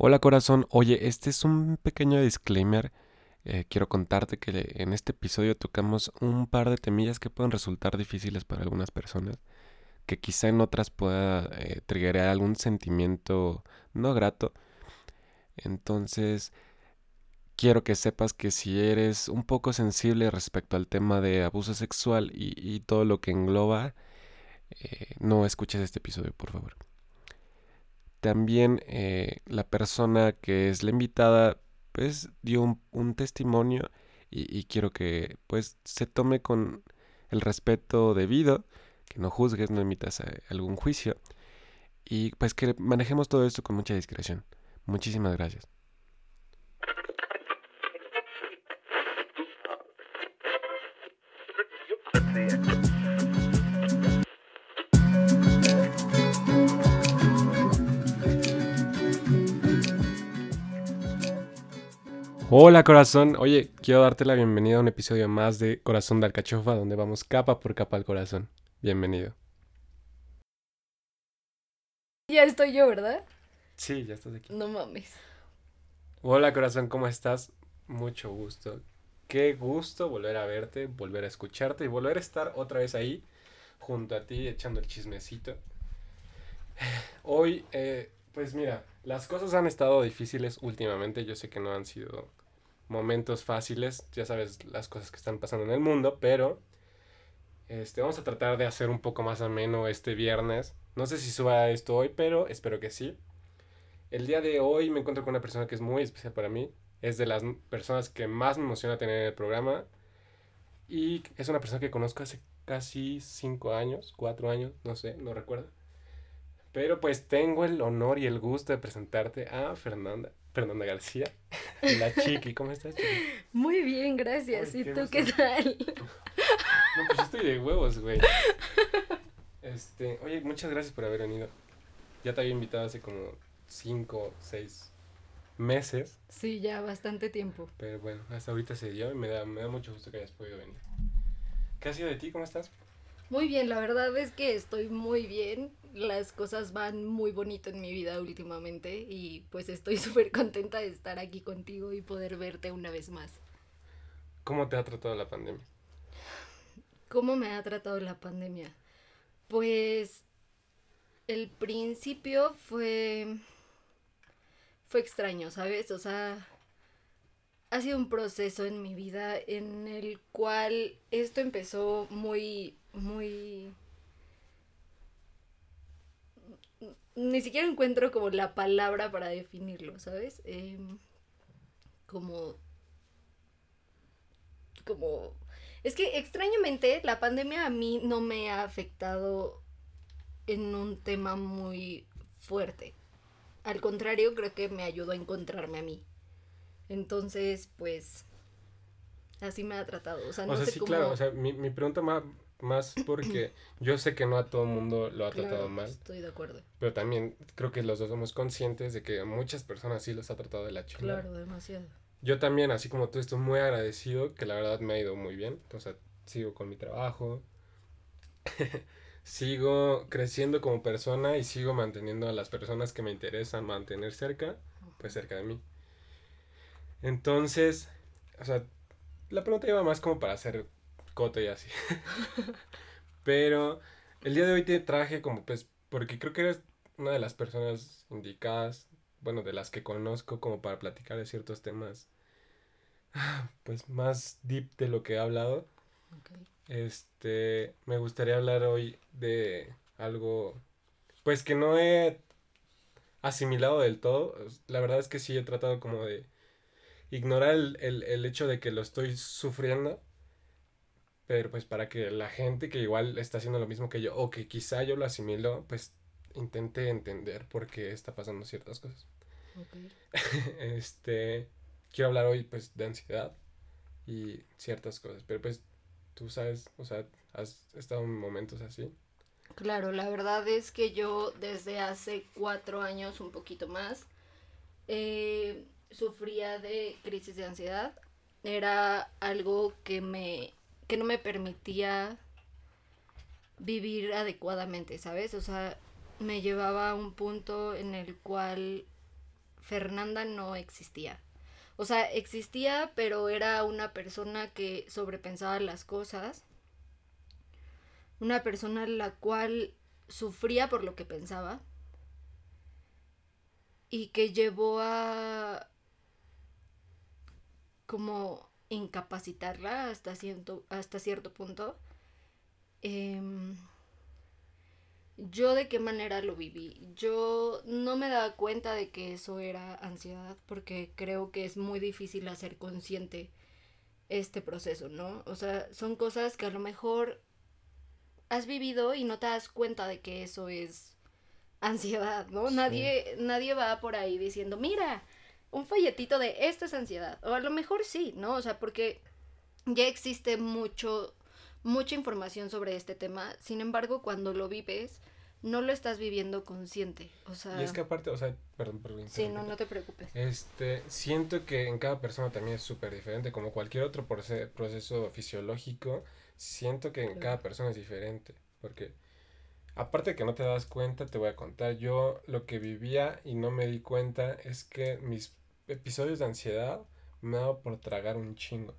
Hola corazón, oye, este es un pequeño disclaimer. Eh, quiero contarte que en este episodio tocamos un par de temillas que pueden resultar difíciles para algunas personas, que quizá en otras pueda eh, triggerar algún sentimiento no grato. Entonces, quiero que sepas que si eres un poco sensible respecto al tema de abuso sexual y, todo lo que engloba, eh, no escuches este episodio, por favor. También eh, la persona que es la invitada pues dio un, testimonio y, quiero que pues se tome con el respeto debido, que no juzgues, no emitas eh, algún juicio y pues que manejemos todo esto con mucha discreción. Muchísimas gracias. Hola corazón, oye, quiero darte la bienvenida a un episodio más de Corazón de Alcachofa, donde vamos capa por capa al corazón. Bienvenido. Ya estoy yo, ¿verdad? Sí, ya estás aquí. No mames. Hola corazón, ¿cómo estás? Mucho gusto. Qué gusto volver a verte, volver a escucharte y volver a estar otra vez ahí, junto a ti, echando el chismecito. Hoy, eh, pues mira, las cosas han estado difíciles últimamente, yo sé que no han sido momentos fáciles, ya sabes las cosas que están pasando en el mundo, pero este, vamos a tratar de hacer un poco más ameno este viernes. No sé si suba esto hoy, pero espero que sí. El día de hoy me encuentro con una persona que es muy especial para mí. Es de las personas que más me emociona tener en el programa. Y es una persona que conozco hace casi cinco años, cuatro años, no sé, no recuerdo. Pero pues tengo el honor y el gusto de presentarte a Fernanda. Fernanda García, la chiqui. ¿Cómo estás, chiqui? Muy bien, gracias. ¿Y tú qué tal? No, pues estoy de huevos, güey. Este, oye, muchas gracias por haber venido. Ya te había invitado hace como cinco, seis meses. Sí, ya bastante tiempo. Pero bueno, hasta ahorita se dio y me da, me da mucho gusto que hayas podido venir. ¿Qué ha sido de ti? ¿Cómo estás? Muy bien, la verdad es que estoy muy bien. Las cosas van muy bonito en mi vida últimamente y pues estoy súper contenta de estar aquí contigo y poder verte una vez más. ¿Cómo te ha tratado la pandemia? ¿Cómo me ha tratado la pandemia? Pues el principio fue fue extraño, ¿sabes? O sea, ha sido un proceso en mi vida en el cual esto empezó muy muy... Ni siquiera encuentro como la palabra para definirlo, ¿sabes? Em, como... Como... Es que extrañamente la pandemia a mí no me ha afectado en un tema muy fuerte. Al contrario, creo que me ayudó a encontrarme a mí. Entonces, pues, así me ha tratado. O sea, no sé sí, claro. O sea, mi, mi pregunta más, más porque yo sé que no a todo mundo lo ha tratado mal. Estoy de acuerdo. Pero también creo que los dos somos conscientes de que a muchas personas sí los ha tratado de la chingada. Claro, demasiado. Yo también, así como tú, estoy muy agradecido, que la verdad me ha ido muy bien. O sea, sigo con mi trabajo. sigo creciendo como persona y sigo manteniendo a las personas que me interesan mantener cerca, pues cerca de mí. Entonces, o sea, la pregunta iba más como para hacer y así. Pero el día de hoy te traje como pues, porque creo que eres una de las personas indicadas, bueno, de las que conozco como para platicar de ciertos temas, pues más deep de lo que he hablado. Este, me gustaría hablar hoy de algo, pues que no he asimilado del todo. La verdad es que sí he tratado como de ignorar el, el, el hecho de que lo estoy sufriendo pero pues para que la gente que igual está haciendo lo mismo que yo, o que quizá yo lo asimilo, pues intente entender por qué está pasando ciertas cosas. este, quiero hablar hoy pues de ansiedad y ciertas cosas, pero pues tú sabes, o sea, has estado en momentos así. Claro, la verdad es que yo desde hace cuatro años, un poquito más, eh, sufría de crisis de ansiedad. Era algo que me que no me permitía vivir adecuadamente, ¿sabes? O sea, me llevaba a un punto en el cual Fernanda no existía. O sea, existía, pero era una persona que sobrepensaba las cosas. Una persona la cual sufría por lo que pensaba. Y que llevó a como incapacitarla hasta cierto, hasta cierto punto. Em, yo de qué manera lo viví. Yo no me daba cuenta de que eso era ansiedad porque creo que es muy difícil hacer consciente este proceso, ¿no? O sea, son cosas que a lo mejor has vivido y no te das cuenta de que eso es ansiedad, ¿no? Nadie nadie va por ahí diciendo, "Mira, un folletito de esto es ansiedad." O a lo mejor sí, ¿no? O sea, porque ya existe mucho mucha información sobre este tema. Sin embargo, cuando lo vives, no lo estás viviendo consciente. O sea. Y es que aparte, o sea, perdón, perdón. Sí, no, no te preocupes. Este, siento que en cada persona también es súper diferente, como cualquier otro proceso fisiológico, siento que en cada persona es diferente, porque aparte que no te das cuenta, te voy a contar, yo lo que vivía y no me di cuenta es que mis episodios de ansiedad me daba por tragar un chingo.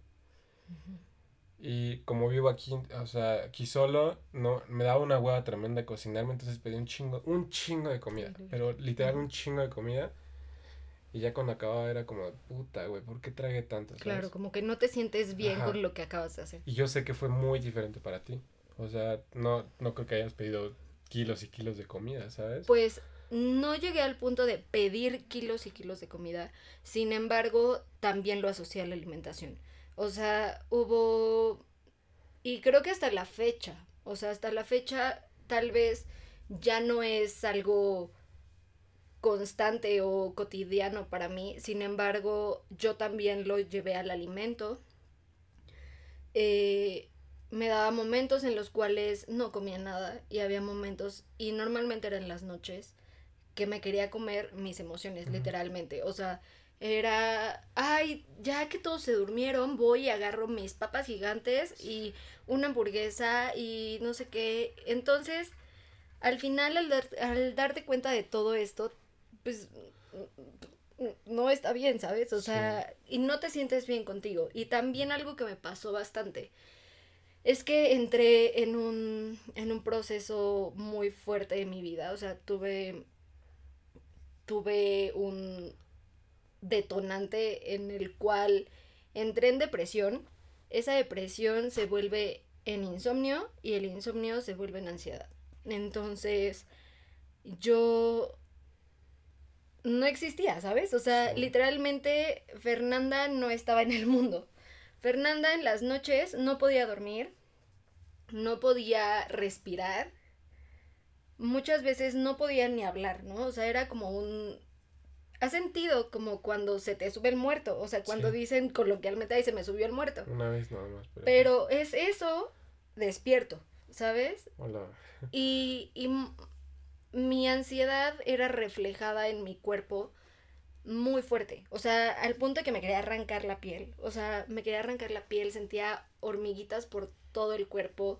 Y como vivo aquí, o sea, aquí solo, no, me daba una hueva tremenda cocinarme, entonces pedí un chingo, un chingo de comida, pero literal un chingo de comida. Y ya cuando acababa era como, puta, güey, ¿por qué tragué tanto? Claro, como que no te sientes bien con lo que acabas de hacer. Y yo sé que fue muy diferente para ti. O sea, no, no creo que hayas pedido kilos y kilos de comida, ¿sabes? Pues no llegué al punto de pedir kilos y kilos de comida. Sin embargo, también lo asocié a la alimentación. O sea, hubo... Y creo que hasta la fecha, o sea, hasta la fecha tal vez ya no es algo constante o cotidiano para mí. Sin embargo, yo también lo llevé al alimento. Eh, me daba momentos en los cuales no comía nada y había momentos, y normalmente eran las noches, que me quería comer mis emociones, literalmente. O sea, era, ay, ya que todos se durmieron, voy y agarro mis papas gigantes y una hamburguesa y no sé qué. Entonces, al final, al, darte cuenta de todo esto, pues no está bien, ¿sabes? O sea, y no te sientes bien contigo. Y también algo que me pasó bastante es que entré en un, en un proceso muy fuerte de mi vida. O sea, tuve, tuve un, detonante en el cual entré en depresión, esa depresión se vuelve en insomnio y el insomnio se vuelve en ansiedad. Entonces, yo no existía, ¿sabes? O sea, literalmente Fernanda no estaba en el mundo. Fernanda en las noches no podía dormir, no podía respirar, muchas veces no podía ni hablar, ¿no? O sea, era como un ¿Has sentido como cuando se te sube el muerto? O sea, cuando dicen coloquialmente, ahí se me subió el muerto. Una vez nada más. Pero, es eso despierto, ¿sabes? Hola. Y, y mi ansiedad era reflejada en mi cuerpo muy fuerte. O sea, al punto de que me quería arrancar la piel. O sea, me quería arrancar la piel, sentía hormiguitas por todo el cuerpo.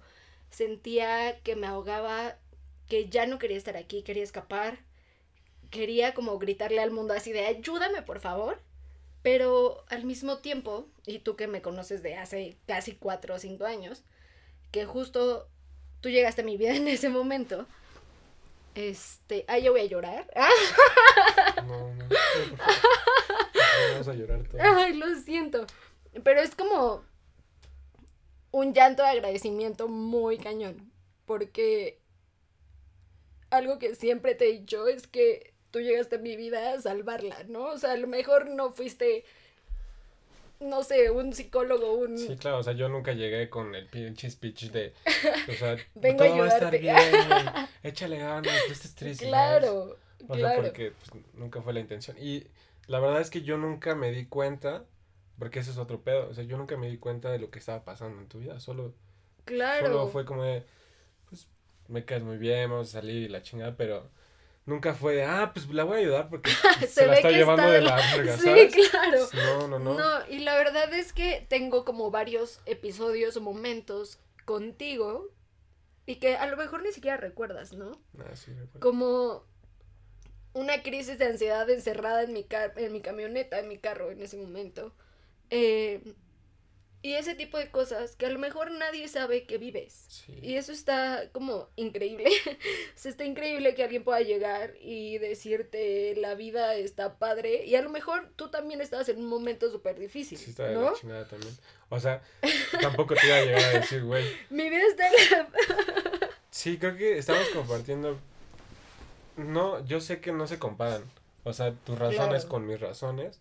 Sentía que me ahogaba, que ya no quería estar aquí, quería escapar quería como gritarle al mundo así de ayúdame por favor. Pero al mismo tiempo, y tú que me conoces de hace casi cuatro o cinco años, que justo tú llegaste a mi vida en ese momento, este, ay, yo voy a llorar. No, no, Vamos a llorar. Ay, lo siento. Pero es como un llanto de agradecimiento muy cañón. Porque algo que siempre te he dicho es que tú llegaste a mi vida a salvarla, ¿no? O sea, a lo mejor no fuiste, no sé, un psicólogo, un... Sí, claro, o sea, yo nunca llegué con el pinche speech de, o sea, Vengo todo a va a estar bien, échale ganas, no estés triste. Claro, O sea, porque pues, nunca fue la intención. Y la verdad es que yo nunca me di cuenta, porque ese es otro pedo, o sea, yo nunca me di cuenta de lo que estaba pasando en tu vida, solo... Claro. Solo fue como de, me caes muy bien, vamos a salir y la chingada, pero Nunca fue de, ah, pues la voy a ayudar porque se, la está llevando de la verga, Sí, claro. No, no, no. No, y la verdad es que tengo como varios episodios o momentos contigo y que a lo mejor ni siquiera recuerdas, ¿no? Ah, sí, recuerdo. Como una crisis de ansiedad encerrada en mi, car en mi camioneta, en mi carro en ese momento. Eh, y ese tipo de cosas que a lo mejor nadie sabe que vives. Y eso está como increíble. o sea, está increíble que alguien pueda llegar y decirte la vida está padre. Y a lo mejor tú también estabas en un momento súper difícil. Sí, estaba ¿no? de chingada también. O sea, tampoco te iba a llegar a decir, güey. Mi vida está en Sí, creo que estamos compartiendo. No, yo sé que no se comparan. O sea, tus razones con mis razones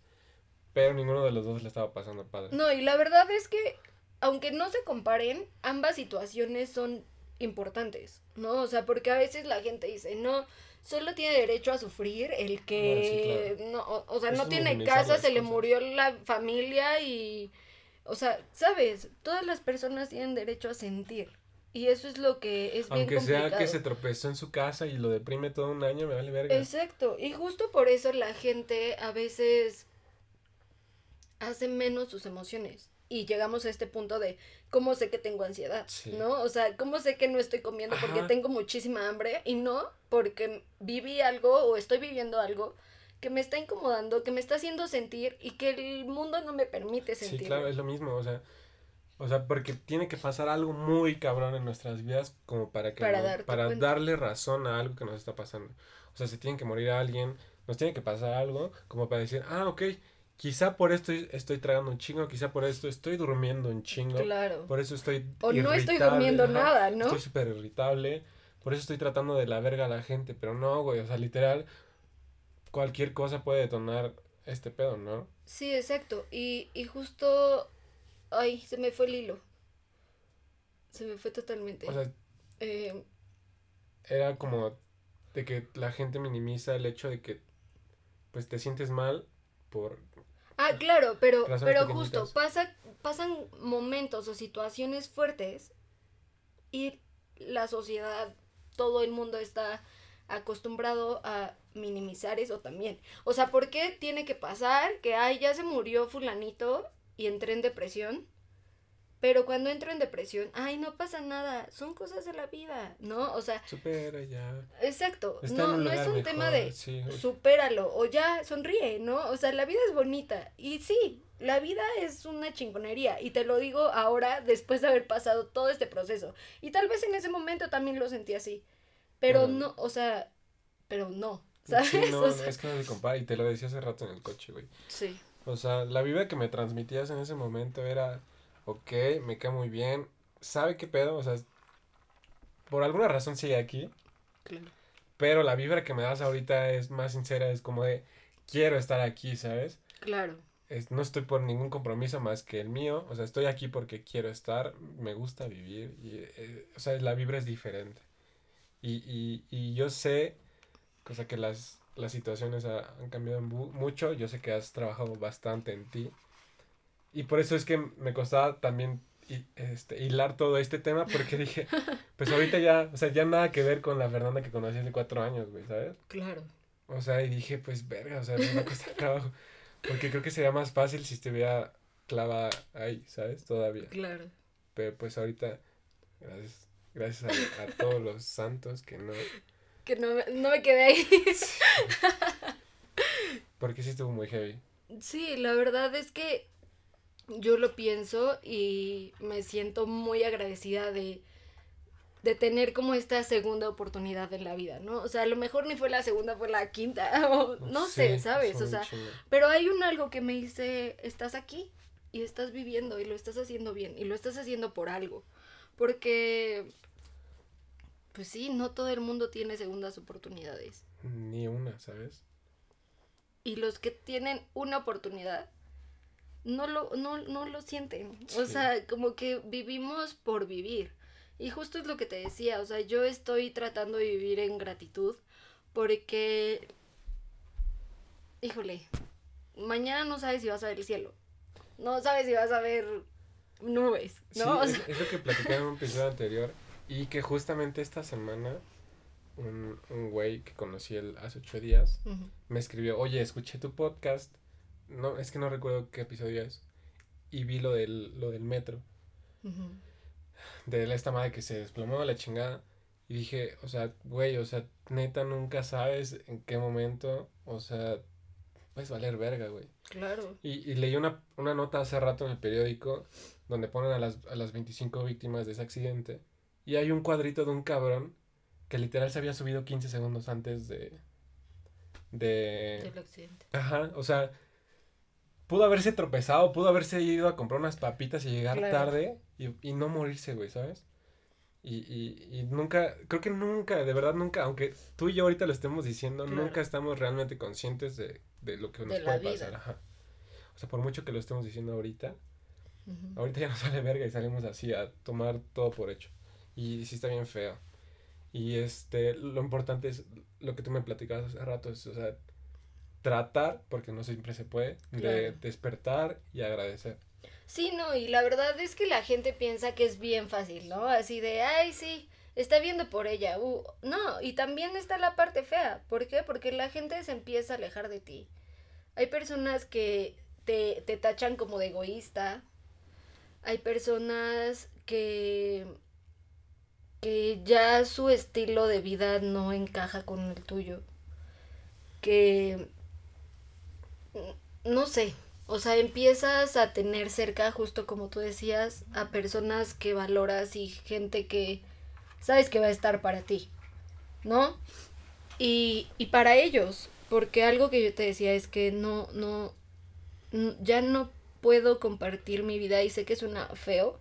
pero ninguno de los dos le estaba pasando padre. No, y la verdad es que, aunque no se comparen, ambas situaciones son importantes, ¿no? O sea, porque a veces la gente dice, no, solo tiene derecho a sufrir el que, no, o, sea, no tiene casa, se le murió la familia y, o sea, ¿sabes? Todas las personas tienen derecho a sentir. Y eso es lo que es bien Aunque sea que se tropezó en su casa y lo deprime todo un año, me vale verga. Exacto. Y justo por eso la gente a veces hace menos sus emociones. Y llegamos a este punto de cómo sé que tengo ansiedad, ¿no? O sea, cómo sé que no estoy comiendo porque tengo muchísima hambre y no porque viví algo o estoy viviendo algo que me está incomodando, que me está haciendo sentir y que el mundo no me permite sentir. Sí, claro, es lo mismo, o sea, o sea, porque tiene que pasar algo muy cabrón en nuestras vidas como para que para, para darle razón a algo que nos está pasando. O sea, se tiene que morir alguien, nos tiene que pasar algo como para decir, ah, ok, quizá por esto estoy tragando un chingo, quizá por esto estoy durmiendo un chingo. Claro. Por eso estoy. O no estoy durmiendo nada, ¿no? Estoy súper irritable. Por eso estoy tratando de la verga a la gente. Pero no, güey. O sea, literal, cualquier cosa puede detonar este pedo, ¿no? Sí, exacto. Y, y justo. Ay, se me fue el hilo. Se me fue totalmente. O sea. Eh, era como de que la gente minimiza el hecho de que pues te sientes mal por Ah, claro, pero, pero justo, pasa, pasan momentos o situaciones fuertes y la sociedad, todo el mundo está acostumbrado a minimizar eso también. O sea, ¿por qué tiene que pasar que, ay, ya se murió fulanito y entré en depresión? Pero cuando entro en depresión, ay, no pasa nada, son cosas de la vida, ¿no? O sea... Supera ya. Exacto, no, no es un tema de supéralo o ya sonríe, ¿no? O sea, la vida es bonita y sí, la vida es una chingonería y te lo digo ahora después de haber pasado todo este proceso. Y tal vez en ese momento también lo sentí así, pero no, o sea, pero no, ¿sabes? Sí, no, es que no se compara y te lo decía hace rato en el coche, güey. Sí. O sea, la vida que me transmitías en ese momento era ok, me cae muy bien, sabe qué pedo, o sea, por alguna razón sigue aquí. Claro. Pero la vibra que me das ahorita es más sincera, es como de, quiero estar aquí, ¿sabes? Claro. Es, no estoy por ningún compromiso más que el mío, o sea, estoy aquí porque quiero estar, me gusta vivir, y, eh, o sea, la vibra es diferente. Y, y, y yo sé, cosa que las, las situaciones han cambiado mucho, yo sé que has trabajado bastante en ti y por eso es que me costaba también este, hilar todo este tema, porque dije, pues ahorita ya, o sea, ya nada que ver con la Fernanda que conocí hace cuatro años, güey, ¿sabes? Claro. O sea, y dije, pues verga, o sea, me va a costar trabajo. Porque creo que sería más fácil si estuviera clava ahí, ¿sabes? Todavía. Claro. Pero pues ahorita, gracias, gracias a, todos los santos que no. Que no, no me quedé ahí. Porque sí estuvo muy heavy. Sí, la verdad es que yo lo pienso y me siento muy agradecida de, de tener como esta segunda oportunidad en la vida, ¿no? O sea, a lo mejor ni fue la segunda, fue la quinta, o no sé, ¿sabes? O sea, pero hay un algo que me dice, estás aquí y estás viviendo y lo estás haciendo bien y lo estás haciendo por algo. Porque, pues sí, no todo el mundo tiene segundas oportunidades. Ni una, ¿sabes? Y los que tienen una oportunidad no lo, no, no lo sienten. O sea, como que vivimos por vivir. Y justo es lo que te decía, o sea, yo estoy tratando de vivir en gratitud porque, híjole, mañana no sabes si vas a ver el cielo, no sabes si vas a ver nubes, ¿no? es, lo que platicaba en un episodio anterior y que justamente esta semana un, un güey que conocí el, hace ocho días me escribió, oye, escuché tu podcast no, es que no recuerdo qué episodio es. Y vi lo del, lo del metro. De esta madre que se desplomó la chingada. Y dije, o sea, güey, o sea, neta nunca sabes en qué momento, o sea, puedes valer verga, güey. Claro. Y, y leí una, una nota hace rato en el periódico donde ponen a las, a las 25 víctimas de ese accidente. Y hay un cuadrito de un cabrón que literal se había subido 15 segundos antes de... De... Del accidente. Ajá, o sea, pudo haberse tropezado, pudo haberse ido a comprar unas papitas y llegar Claro. tarde y, y no morirse, güey, ¿sabes? Y, y, y nunca, creo que nunca, de verdad nunca, aunque tú y yo ahorita lo estemos diciendo, Claro. nunca estamos realmente conscientes de, de lo que nos De puede pasar, ajá. O sea, por mucho que lo estemos diciendo ahorita, Ujú. ahorita ya nos sale verga y salimos así a tomar todo por hecho. Y sí está bien feo. Y este, lo importante es lo que tú me platicabas hace rato, es, o sea, tratar, porque no siempre se puede, de despertar y agradecer. Sí, no, y la verdad es que la gente piensa que es bien fácil, ¿no? Así de, ay, sí, está viendo por ella. uh". No, y también está la parte fea. ¿Por qué? Porque la gente se empieza a alejar de ti. Hay personas que te, te tachan como de egoísta. Hay personas que, que ya su estilo de vida no encaja con el tuyo. Que, no sé, o sea, empiezas a tener cerca, justo como tú decías, a personas que valoras y gente que sabes que va a estar para ti, ¿no? Y, y para ellos, porque algo que yo te decía es que no, no, ya no puedo compartir mi vida y sé que suena feo,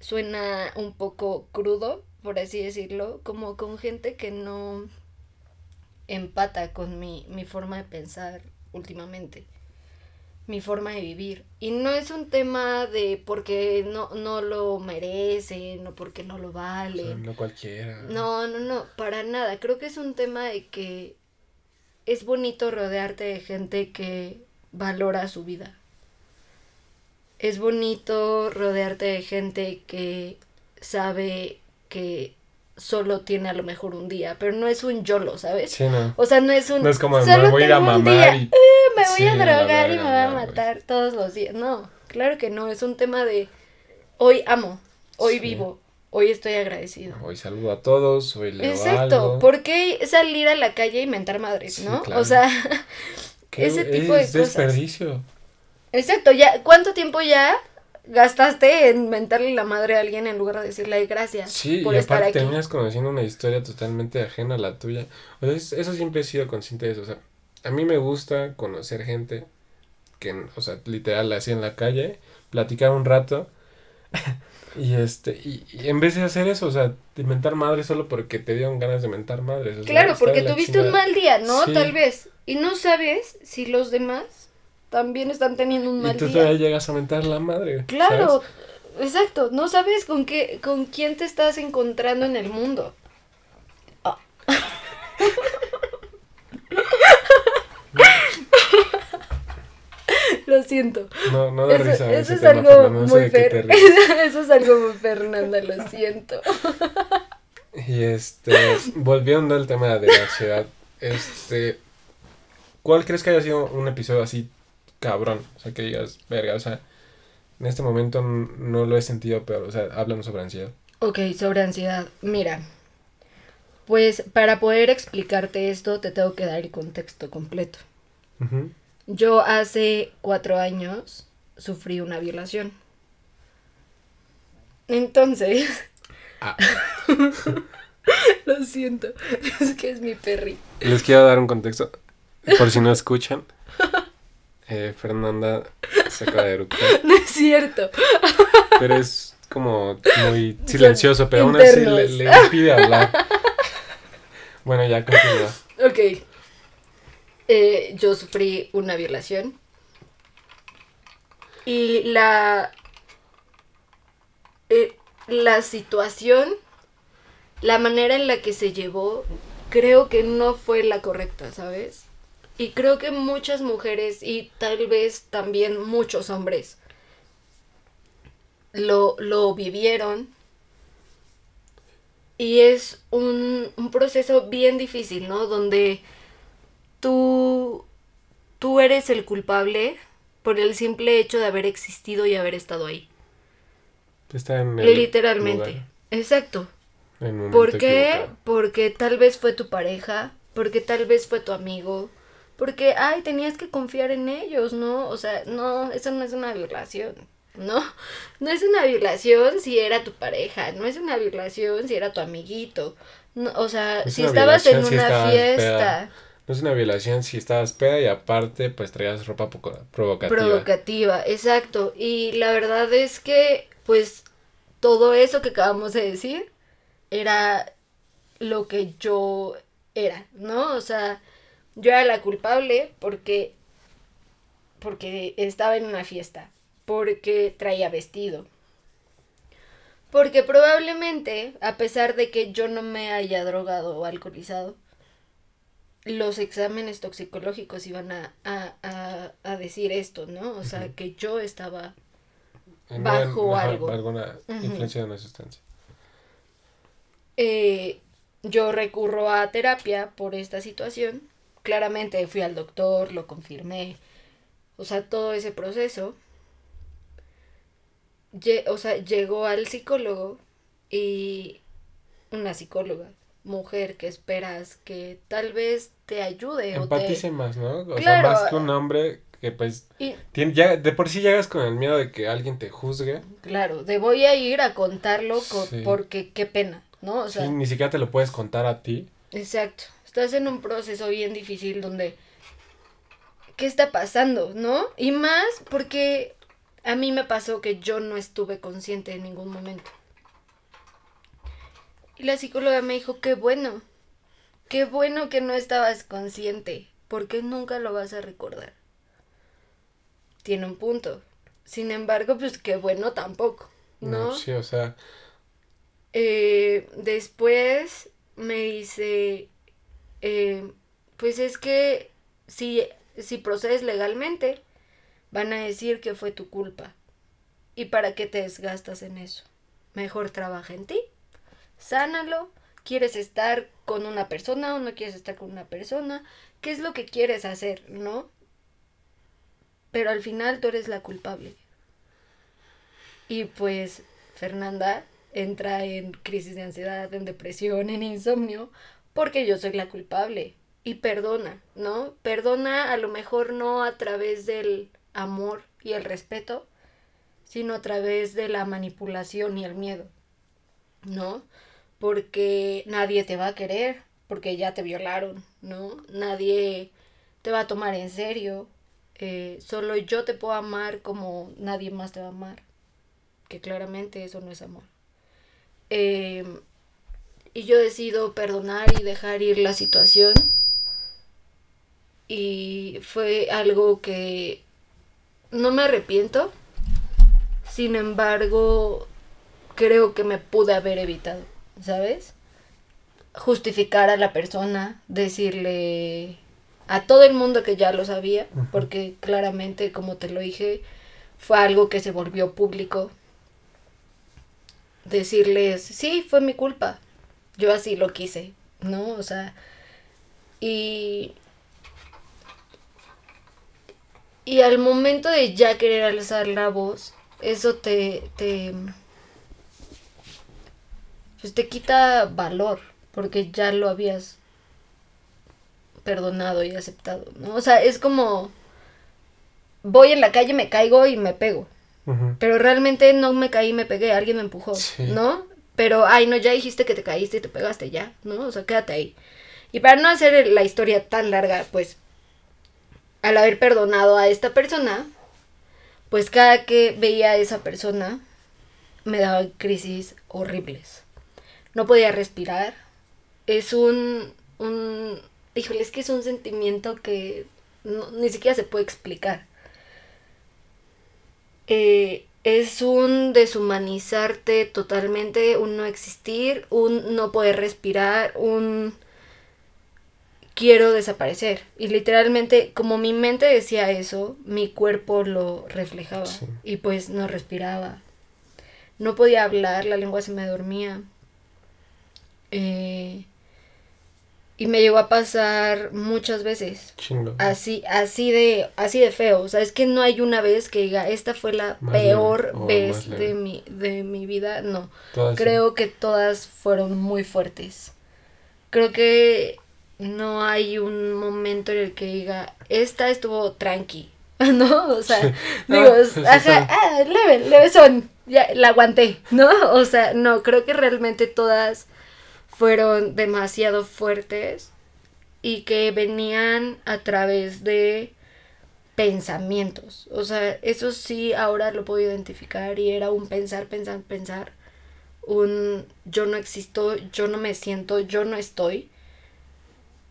suena un poco crudo, por así decirlo, como con gente que no empata con mi, mi forma de pensar últimamente, mi forma de vivir. Y no es un tema de porque no, no lo merecen o porque no lo O sea, valen. no cualquiera. No, no, no, para nada. Creo que es un tema de que es bonito rodearte de gente que valora su vida. Es bonito rodearte de gente que sabe que solo tiene a lo mejor un día, pero no es un YOLO, ¿sabes? Sí, no. O sea, no es un... No es como me "Solo voy a ir a mamar y... me voy Sí, a drogar y me voy a matar todos los días. No, claro que no, es un tema de hoy amo, hoy Sí. vivo, hoy estoy agradecido. Hoy saludo a todos, hoy leo Exacto, algo. ¿por qué salir a la calle y mentar madres, no? claro. O sea, ¿Qué ese tipo de es cosas. desperdicio. exacto, ya, ¿cuánto tiempo ya gastaste en mentarle la madre a alguien en lugar de decirle "Ay, gracias Sí, por y estar aparte aquí? terminas conociendo una historia totalmente ajena a la tuya. O sea, es- eso siempre he sido consciente de eso. O sea, a mí me gusta conocer gente que, o sea, literal, así en la calle, platicar un rato. y este, y, y en vez de hacer eso, o sea, de mentar madres solo porque te dieron ganas de mentar madres. o sea, Claro, porque tuviste un mal día, ¿no? Sí. Tal vez. Y no sabes si los demás también están teniendo un Y mal tú día. todavía llegas a mentar la madre. Claro, ¿sabes? exacto. No sabes con qué, con quién te estás encontrando en el mundo. Ah. Lo siento. No, no da Eso, risa. eso es tema, algo muy fer. Eso es algo muy Fernanda, lo siento. Y este, volviendo al tema de la ansiedad, este, ¿cuál crees que haya sido un episodio así cabrón? O sea, que digas, verga, o sea, en este momento no lo he sentido, pero, o sea, háblanos sobre ansiedad. Ok, sobre ansiedad. Mira, pues para poder explicarte esto te tengo que dar el contexto completo. Yo hace cuatro años sufrí una violación. Entonces, Ah. lo siento, es que es mi perri. Les quiero dar un contexto, por si no escuchan. Eh, Fernanda se acaba de eructar, No es cierto. pero es como muy silencioso, pero aún así le, internos. le impide hablar. Bueno, ya continúa. Ok. Eh, yo sufrí una violación. Y la. eh, la situación, la manera en la que se llevó, creo que no fue la correcta, ¿sabes? Y creo que muchas mujeres y tal vez también muchos hombres lo, lo vivieron. Y es un, un proceso bien difícil, ¿no? Donde tú, tú eres el culpable por el simple hecho de haber existido y haber estado ahí. Está en el Literalmente. lugar. Exacto. ¿Por qué? Porque tal vez fue tu pareja, porque tal vez fue tu amigo, porque, ay, tenías que confiar en ellos, ¿no? O sea, no, eso no es una violación, ¿no? No es una violación si era tu pareja, no es una violación si era tu amiguito, no, o sea, si estabas en una fiesta. No es una violación si estabas peda y aparte pues traías ropa provocativa. Provocativa, exacto. Y la verdad es que pues todo eso que acabamos de decir era lo que yo era, ¿no? O sea, yo era la culpable porque porque estaba en una fiesta, porque traía vestido. Porque probablemente, a pesar de que yo no me haya drogado o alcoholizado, los exámenes toxicológicos iban a, a, a, decir esto, ¿no? O sea, que yo estaba bajo algo. Alguna influencia de una sustancia. Eh, yo recurro a terapia por esta situación. Claramente fui al doctor, lo confirmé. O sea, todo ese proceso. o sea, llegó al psicólogo y una psicóloga mujer que esperas que tal vez te ayude. Empatice más, ¿no? O sea, más que un hombre que pues tiene, ya, de por sí llegas con el miedo de que alguien te juzgue. Claro, de voy a ir a contarlo porque qué pena, ¿no? O sea, ni siquiera te lo puedes contar a ti. Exacto, estás en un proceso bien difícil donde ¿qué está pasando, no? Y más porque a mí me pasó que yo no estuve consciente en ningún momento. Y la psicóloga me dijo, qué bueno, qué bueno que no estabas consciente, porque nunca lo vas a recordar. Tiene un punto. Sin embargo, pues qué bueno tampoco, ¿no? sí, o sea. Eh, después me dice, eh, pues es que si, si procedes legalmente, van a decir que fue tu culpa. ¿Y para qué te desgastas en eso? Mejor trabaja en ti sánalo. ¿Quieres estar con una persona o no quieres estar con una persona? ¿Qué es lo que quieres hacer, no? Pero al final tú eres la culpable. Y pues Fernanda entra en crisis de ansiedad, en depresión, en insomnio, porque yo soy la culpable. Y perdona, ¿no? Perdona a lo mejor no a través del amor y el respeto, sino a través de la manipulación y el miedo, ¿no? porque nadie te va a querer, porque ya te violaron, ¿no? Nadie te va a tomar en serio. Eh, solo yo te puedo amar como nadie más te va a amar. Que claramente eso no es amor. Eh, y yo decido perdonar y dejar ir la situación. Y fue algo que no me arrepiento. Sin embargo, creo que me pude haber evitado. ¿sabes? Justificar a la persona, decirle a todo el mundo que ya lo sabía, porque claramente, como te lo dije, fue algo que se volvió público. Decirles, sí, fue mi culpa, yo así lo quise, ¿no? O sea, y... Y al momento de ya querer alzar la voz, eso te, te, pues te quita valor, porque ya lo habías perdonado y aceptado, ¿no? O sea, es como voy en la calle, me caigo y me pego. Pero realmente no me caí y me pegué, alguien me empujó, ¿no? Pero, ay, no, ya dijiste que te caíste y te pegaste ya, ¿no? O sea, quédate ahí. Y para no hacer la historia tan larga, pues, al haber perdonado a esta persona, pues cada que veía a esa persona, me daba crisis horribles no podía respirar. Es un, un, híjole, es que es un sentimiento que ni siquiera se puede explicar. Eh, es un deshumanizarte totalmente, un no existir, un no poder respirar, un quiero desaparecer. Y literalmente, como mi mente decía eso, mi cuerpo lo reflejaba. Y pues no respiraba. No podía hablar, la lengua se me dormía. Eh, Y me llegó a pasar muchas veces. Chingo. Así, así de, así de feo. O sea, es que no hay una vez que diga, esta fue la Más peor leve vez de mi, de mi vida. No. Todas sí. Creo que todas fueron muy fuertes. Creo que no hay un momento en el que diga, esta estuvo tranqui. ¿No? O sea, digo, ajá, ah, leve, leve son. Ya, la aguanté, ¿no? O sea, no, creo que realmente todas fueron demasiado fuertes y que venían a través de pensamientos. O sea, eso sí ahora lo puedo identificar y era un pensar, pensar, pensar. Un yo no existo, yo no me siento, yo no estoy.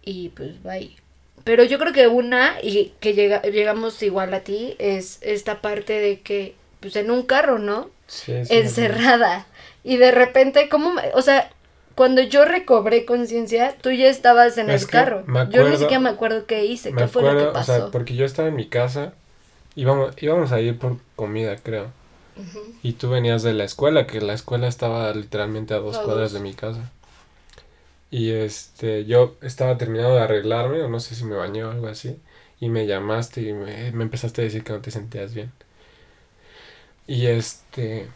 Y pues bye. Pero yo creo que una, y que llega, llegamos igual a ti, es esta parte de que, pues en un carro, ¿no? Sí, encerrada. Y de repente, ¿cómo? me- O sea, cuando yo recobré conciencia, tú ya estabas en Es el carro. yo ni siquiera me acuerdo qué hice, Me qué fue lo que o pasó. sea, porque yo estaba en mi casa, íbamos, íbamos a ir por comida, creo. Y tú venías de la escuela, que la escuela estaba literalmente a dos A cuadras dos. de mi casa. Y este, yo estaba terminando de arreglarme, o no sé si me bañé o algo así, y me llamaste y me, me empezaste a decir que no te sentías bien. Y este,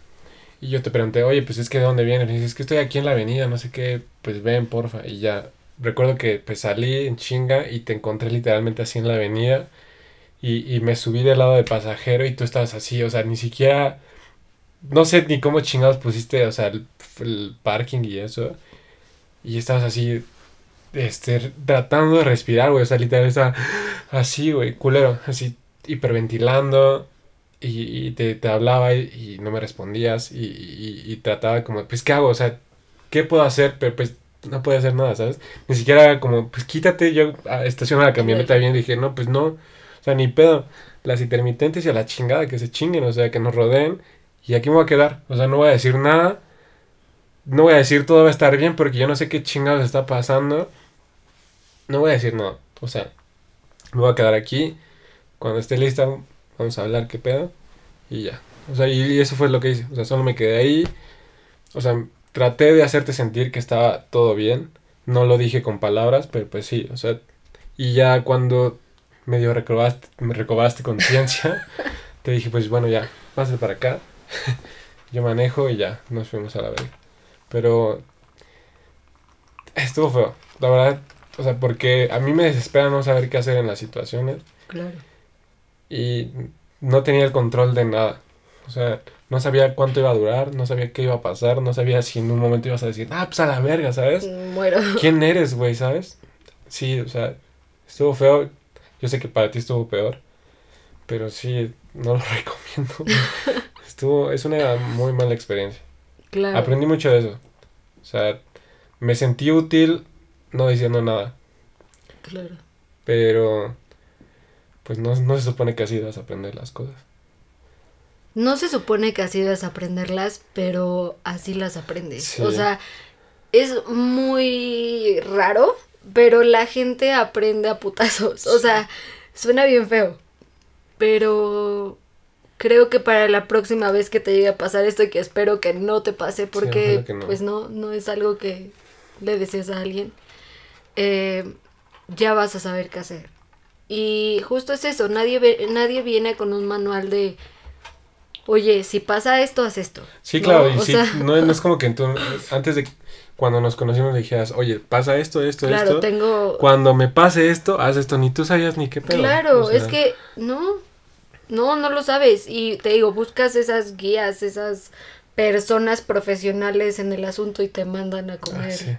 y yo te pregunté, oye, pues es que de dónde vienes, es que estoy aquí en la avenida, no sé qué, pues ven, porfa. Y ya, recuerdo que pues salí en chinga y te encontré literalmente así en la avenida. Y, y me subí del lado de pasajero y tú estabas así, o sea, ni siquiera no sé ni cómo chingados pusiste, o sea, el, el parking y eso. Y estabas así, este, tratando de respirar, güey. O sea, literal estaba así, güey, culero, así, hiperventilando. Y, y te, te hablaba y, y no me respondías. Y, y, trataba como, pues, ¿qué hago? O sea, ¿qué puedo hacer? Pero pues no puedo hacer nada, ¿sabes? Ni siquiera como, pues quítate. Yo ah, estaciono la camioneta bien y dije, no, pues no. O sea, ni pedo. Las intermitentes y a la chingada, que se chinguen, o sea, que nos rodeen. Y aquí me voy a quedar. O sea, no voy a decir nada. No voy a decir todo va a estar bien porque yo no sé qué chingados está pasando. No voy a decir nada. O sea, me voy a quedar aquí. Cuando esté lista, vamos a hablar qué pedo. Y ya. O sea, y, y eso fue lo que hice. O sea, solo me quedé ahí. O sea, traté de hacerte sentir que estaba todo bien. No lo dije con palabras, pero pues sí. O sea, y ya cuando medio recobraste, me recobraste conciencia, te dije, pues bueno, ya, pásate para acá. Yo manejo y ya, nos fuimos a la verga. Pero estuvo feo, la verdad. O sea, porque a mí me desespera no saber qué hacer en las situaciones Claro. Y no tenía el control de nada. O sea, no sabía cuánto iba a durar, no sabía qué iba a pasar, no sabía si en un momento ibas a decir, ah, pues a la verga, ¿sabes? Muero. ¿Quién eres, güey, sabes? Sí, o sea, estuvo feo. Yo sé que para ti estuvo peor, pero sí, no lo recomiendo. Estuvo, es una muy mala experiencia. Claro. Aprendí mucho de eso. O sea, me sentí útil no diciendo nada, Claro. pero pues no, no se supone que así vas a aprender las cosas. No se supone que así debes aprenderlas, pero así las aprendes. Sí. O sea, es muy raro, pero la gente aprende a putazos. O sea, suena bien feo. Pero creo que para la próxima vez que te llegue a pasar esto, y que espero que no te pase, porque que no. pues no, no es algo que le desees a alguien, eh, ya vas a saber qué hacer. Y justo es eso, nadie, ve- nadie viene con un manual de, oye, si pasa esto, haz esto. Sí, ¿no? claro, y sí, sea, no, no es como que tú, antes de cuando nos conocimos dijeras, oye, pasa esto, esto, claro, esto. tengo... Cuando me pase esto, haz esto, ni tú sabías ni qué pedo. Claro, O sea, es que no, no, no lo sabes. Y te digo, buscas esas guías, esas personas profesionales en el asunto y te mandan a ah, comer. sí,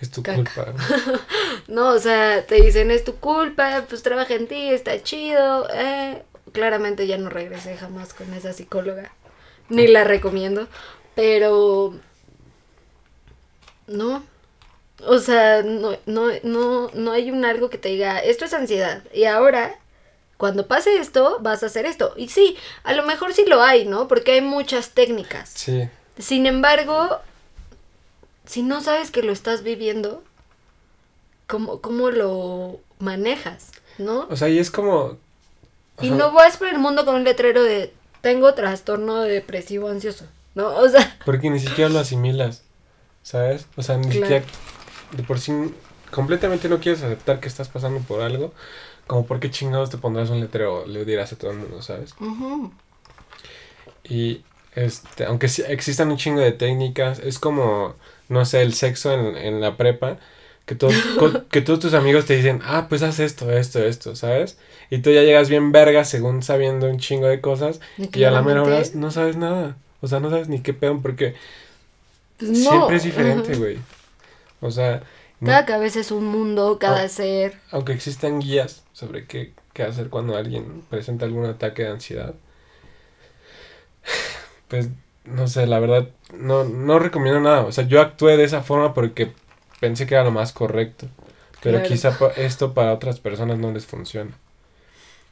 es tu caca. culpa. ¿no? No, o sea, te dicen es tu culpa, pues trabaja en ti, está chido. Eh. Claramente ya no regresé jamás con esa psicóloga. Ni la recomiendo. Pero no. O sea, no, no, no, no hay un algo que te diga, esto es ansiedad. Y ahora, cuando pase esto, vas a hacer esto. Y sí, a lo mejor sí lo hay, ¿no? Porque hay muchas técnicas. Sí, Sin embargo, si no sabes que lo estás viviendo, ¿cómo, cómo lo manejas? ¿No? o sea, y es como... Y no vas por el mundo con un letrero de tengo trastorno depresivo ansioso, ¿no? O sea, Porque ni siquiera lo asimilas, ¿sabes? O sea, ni Claro. siquiera de por sí completamente no quieres aceptar que estás pasando por algo, como por qué chingados te pondrás un letrero le dirás a todo el mundo, ¿sabes? Y este, aunque existan un chingo de técnicas, es como, no sé, el sexo en, en la prepa, que, todos que todos tus amigos te dicen, ah, pues haz esto, esto, esto, ¿sabes? Y tú ya llegas bien verga según sabiendo un chingo de cosas y a la mera hora no sabes nada. O sea, no sabes ni qué pedo porque pues siempre es diferente, güey. O sea... Cada cabeza es un mundo, cada ser. Aunque existan guías sobre qué, qué hacer cuando alguien presenta algún ataque de ansiedad, pues no sé, la verdad, no, no recomiendo nada. O sea, yo actué de esa forma porque pensé que era lo más correcto. Pero quizá esto para otras personas no les funciona.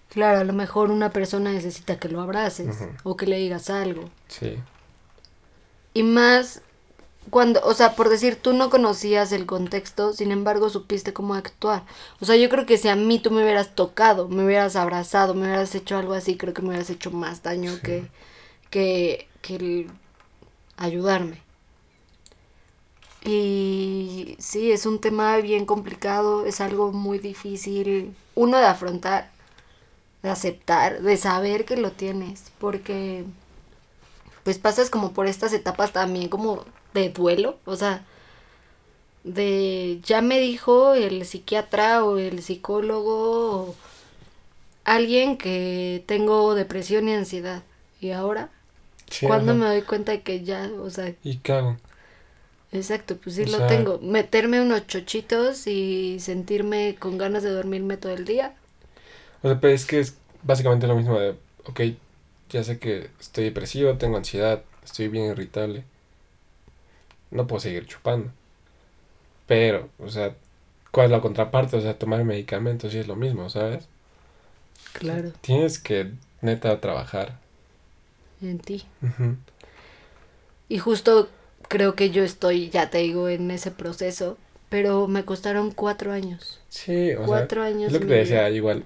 Claro, a lo mejor una persona necesita que lo abraces o que le digas algo. Sí. Y más cuando, o sea, por decir, tú no conocías el contexto, sin embargo supiste cómo actuar. O sea, yo creo que si a mí tú me hubieras tocado, me hubieras abrazado, me hubieras hecho algo así, creo que me hubieras hecho más daño que, que, que ayudarme. Y sí, es un tema bien complicado, es algo muy difícil, uno de afrontar, de aceptar, de saber que lo tienes, porque pues pasas como por estas etapas también como de duelo, o sea, de ya me dijo el psiquiatra o el psicólogo o alguien que tengo depresión y ansiedad y ahora cuando me doy cuenta de que ya, o sea, y cago. Exacto, pues sí lo tengo. Meterme unos chochitos y sentirme con ganas de dormirme todo el día. O sea, pero es que es básicamente lo mismo de, ok, ya sé que estoy depresivo, tengo ansiedad, estoy bien irritable. No puedo seguir chupando. Pero, o sea, ¿cuál es la contraparte? O sea, tomar medicamentos sí es lo mismo, ¿sabes? Claro. Tienes que, neta, trabajar. En ti. Y justo creo que yo estoy, ya te digo, en ese proceso, pero me costaron cuatro años. Sí, o cuatro años. Es lo que te decía, igual,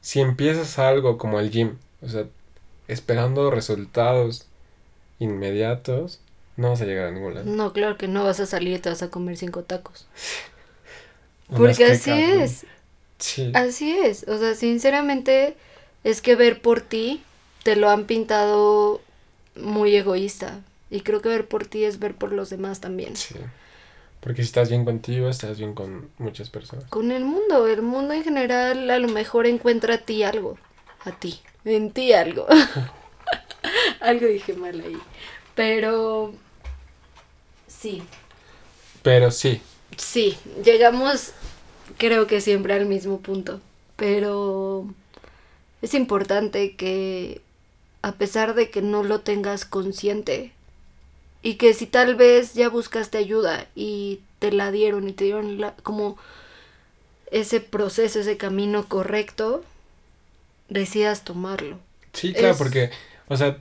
si empiezas algo como el gym, o sea, esperando resultados inmediatos, no vas a llegar a ningún lado. No, claro que no vas a salir y te vas a comer cinco tacos. Porque así es. Sí. Así es. O sea, sinceramente, es que ver por ti te lo han pintado muy egoísta. Y creo que ver por ti es ver por los demás también. Sí. Porque si estás bien contigo, estás bien con muchas personas. Con el mundo. El mundo en general a lo mejor encuentra a ti algo. A ti. En ti algo. algo dije mal ahí. Pero... Sí. Pero sí. Sí. Llegamos creo que siempre al mismo punto. Pero es importante que a pesar de que no lo tengas consciente, y que si tal vez ya buscaste ayuda y te la dieron y te dieron como ese proceso, ese camino correcto, decidas tomarlo. Sí, claro, porque, o sea,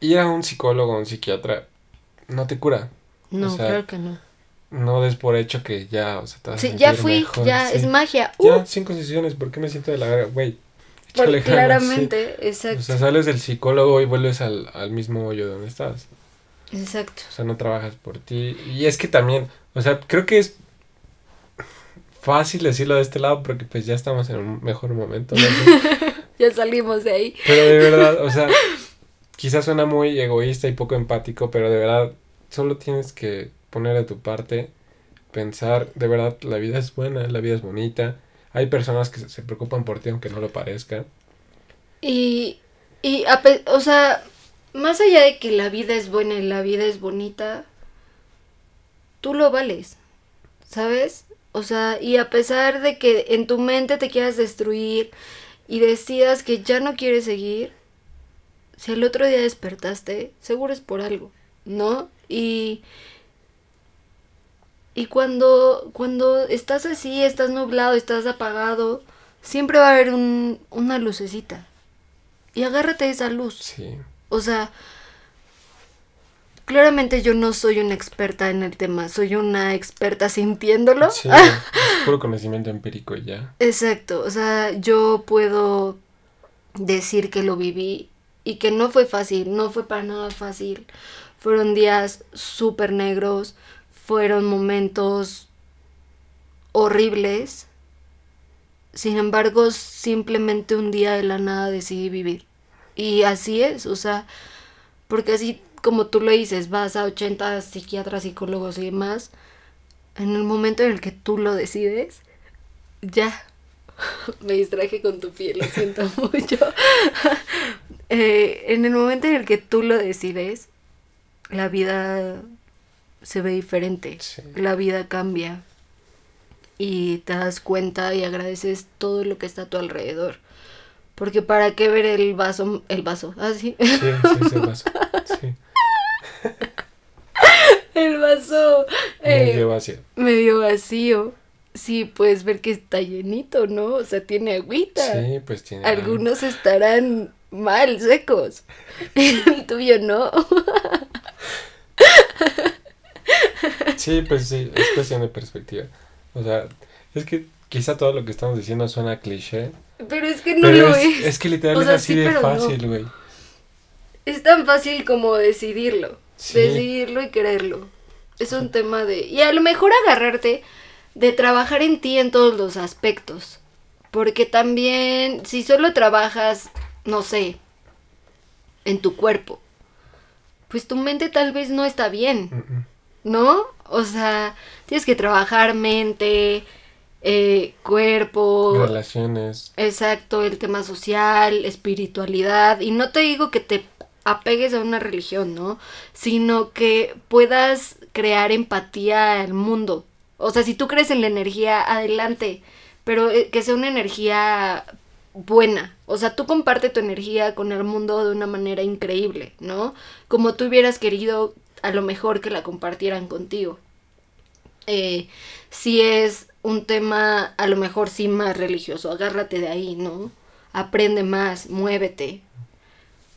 ir a un psicólogo o un psiquiatra no te cura. No, claro que no. No des por hecho que ya, o sea, te vas sí, ya fui, ya, es magia. Ya, uh. cinco sesiones, ¿por qué me siento de la verga? Güey, claramente, exacto. O sea, sales del psicólogo y vuelves al, al mismo hoyo donde estás. Exacto. O sea, no trabajas por ti. Y es que también, o sea, creo que es fácil decirlo de este lado porque pues ya estamos en un mejor momento. ya salimos de ahí. Pero de verdad, o sea, quizás suena muy egoísta y poco empático, pero de verdad solo tienes que poner de tu parte, pensar, de verdad, la vida es buena, la vida es bonita. Hay personas que se preocupan por ti aunque no lo parezca. Y, y o sea, más allá de que la vida es buena y la vida es bonita, tú lo vales, ¿sabes? O sea, y a pesar de que en tu mente te quieras destruir y decidas que ya no quieres seguir, si el otro día despertaste, seguro es por algo, ¿no? Y y cuando cuando estás así, estás nublado, estás apagado, siempre va a haber un, una lucecita. Y agárrate a esa luz. Sí. O sea, claramente yo no soy una experta en el tema, soy una experta sintiéndolo. Sí, es puro conocimiento empírico ya. Exacto, o sea, yo puedo decir que lo viví y que no fue fácil, no fue para nada fácil. Fueron días súper negros, fueron momentos horribles. Sin embargo, simplemente un día de la nada decidí vivir. Y así es, o sea, porque así como tú lo dices, vas a 80 psiquiatras, psicólogos y demás, en el momento en el que tú lo decides, ya. Me distraje con tu piel, lo siento mucho. Eh, en el momento en el que tú lo decides, la vida se ve diferente, la vida cambia y te das cuenta y agradeces todo lo que está a tu alrededor. Porque para qué ver el vaso, el vaso, así. Ah, sí, sí, sí, el vaso. Sí. el vaso. medio eh, vacío. Medio vacío. Sí, puedes ver que está llenito, ¿no? O sea, tiene agüita. Sí, pues tiene. Algunos estarán mal, secos. El tuyo no. Sí, pues sí, es cuestión de perspectiva. O sea, es que quizá todo lo que estamos diciendo suena cliché. Pero es que no lo es, es. que literal es así de fácil, güey. Es tan fácil como decidirlo. Decidirlo y quererlo. Es un tema de... Y a lo mejor agarrarte de trabajar en ti en todos los aspectos. Porque también, si solo trabajas, no sé, en tu cuerpo, pues tu mente tal vez no está bien, ¿no? O sea, tienes que trabajar mente, eh, cuerpo. Relaciones. Exacto, el tema social, espiritualidad. Y no te digo que te apegues a una religión, ¿no? Sino que puedas crear empatía al mundo. O sea, si tú crees en la energía, adelante. Pero eh, que sea una energía buena. O sea, tú comparte tu energía con el mundo de una manera increíble, ¿no? Como tú hubieras querido a lo mejor que la compartieran contigo. Eh, si es un tema a lo mejor sí más religioso, agárrate de ahí, ¿no? Aprende más, muévete.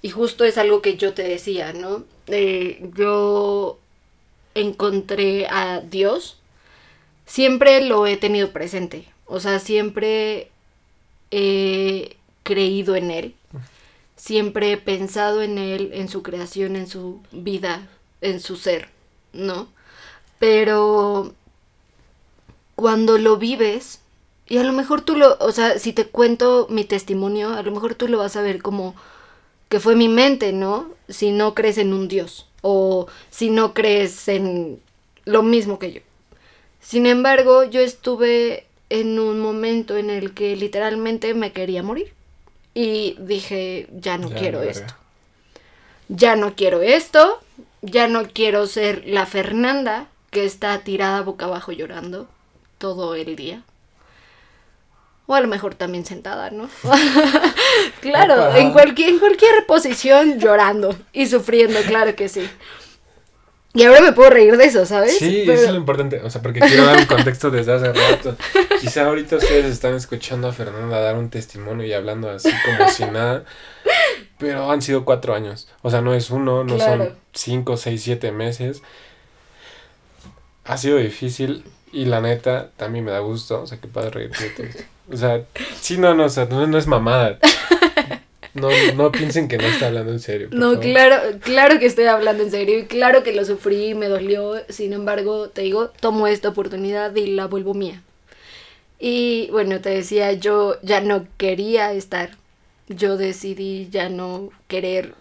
Y justo es algo que yo te decía, ¿no? Eh, yo encontré a Dios, siempre lo he tenido presente, o sea, siempre he creído en Él, siempre he pensado en Él, en su creación, en su vida, en su ser, ¿no? Pero cuando lo vives, y a lo mejor tú lo, o sea, si te cuento mi testimonio, a lo mejor tú lo vas a ver como que fue mi mente, ¿no? Si no crees en un Dios o si no crees en lo mismo que yo. Sin embargo, yo estuve en un momento en el que literalmente me quería morir. Y dije, ya no quiero esto. Ya no quiero esto. Ya no quiero ser la Fernanda que está tirada boca abajo llorando todo el día. O a lo mejor también sentada, ¿no? claro, en cualquier, en cualquier posición llorando y sufriendo, claro que sí. Y ahora me puedo reír de eso, ¿sabes? Sí, eso es lo importante. O sea, porque quiero dar un contexto desde hace rato. Quizá ahorita ustedes están escuchando a Fernanda dar un testimonio y hablando así como si nada. Pero han sido cuatro años. O sea, no es uno, no son cinco, seis, siete meses. Ha sido difícil y la neta también me da gusto. O sea, que padre reírte. O sea, sí, no, no, o sea, no, no es mamada. No, no piensen que no está hablando en serio. No, claro, claro que estoy hablando en serio y claro que lo sufrí, me dolió. Sin embargo, te digo, tomo esta oportunidad y la vuelvo mía. Y bueno, te decía, yo ya no quería estar. Yo decidí ya no querer.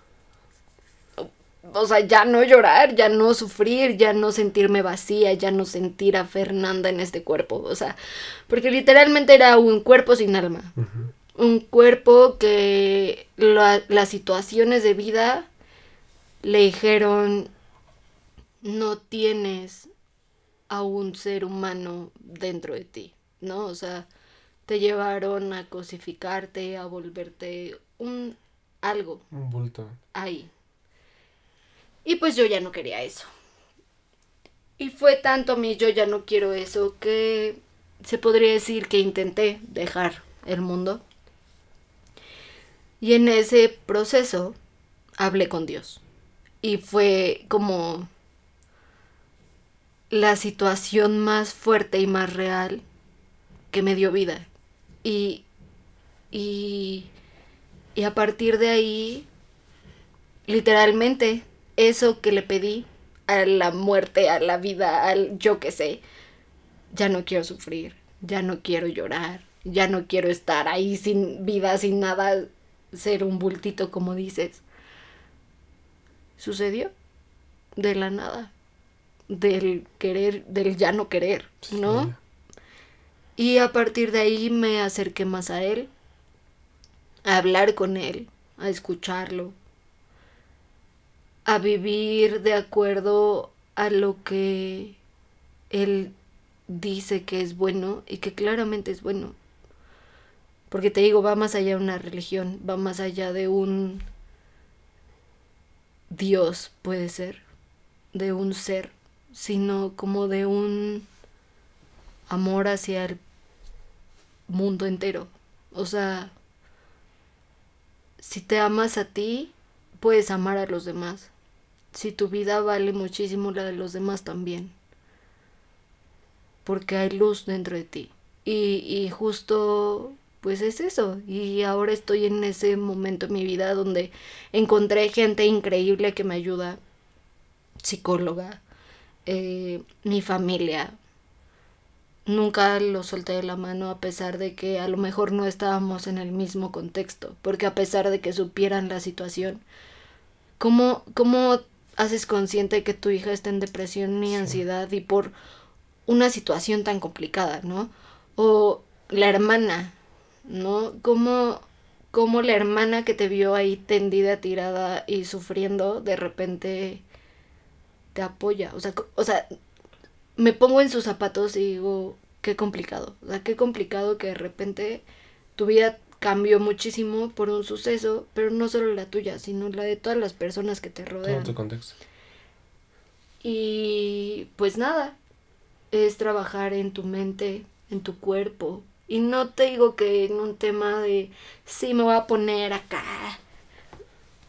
O sea, ya no llorar, ya no sufrir, ya no sentirme vacía, ya no sentir a Fernanda en este cuerpo. O sea, porque literalmente era un cuerpo sin alma un cuerpo que las situaciones de vida le dijeron, no tienes a un ser humano dentro de ti, ¿no? O sea, te llevaron a cosificarte, a volverte un algo. Un bulto. Ahí. Y pues yo ya no quería eso. Y fue tanto a mí, yo ya no quiero eso, que se podría decir que intenté dejar el mundo. Y en ese proceso hablé con Dios. Y fue como la situación más fuerte y más real que me dio vida. Y, y, y a partir de ahí, literalmente, eso que le pedí a la muerte, a la vida, al yo que sé, ya no quiero sufrir, ya no quiero llorar, ya no quiero estar ahí sin vida, sin nada, ser un bultito como dices. Sucedió de la nada, del querer, del ya no querer, ¿no? Y a partir de ahí me acerqué más a él, a hablar con él, a escucharlo, a vivir de acuerdo a lo que él dice que es bueno y que claramente es bueno. Porque te digo, va más allá de una religión, va más allá de un Dios, puede ser, de un ser, sino como de un amor hacia el mundo entero. O sea, si te amas a ti, puedes amar a los demás. Si tu vida vale muchísimo la de los demás también. Porque hay luz dentro de ti. Y, y justo, pues es eso. Y ahora estoy en ese momento en mi vida donde encontré gente increíble que me ayuda. Psicóloga, eh, mi familia, nunca lo solté de la mano a pesar de que a lo mejor no estábamos en el mismo contexto, porque a pesar de que supieran la situación, ¿cómo, cómo haces consciente que tu hija está en depresión y ansiedad y por una situación tan complicada, ¿no? O la hermana, ¿no? ¿Cómo, cómo la hermana que te vio ahí tendida, tirada y sufriendo, de repente te apoya? O sea, o sea, me pongo en sus zapatos y digo, qué complicado. O sea, qué complicado que de repente tu vida cambió muchísimo por un suceso, pero no solo la tuya, sino la de todas las personas que te rodean. Todo tu contexto. Y pues nada, es trabajar en tu mente, en tu cuerpo. Y no te digo que en un tema de, sí, me voy a poner acá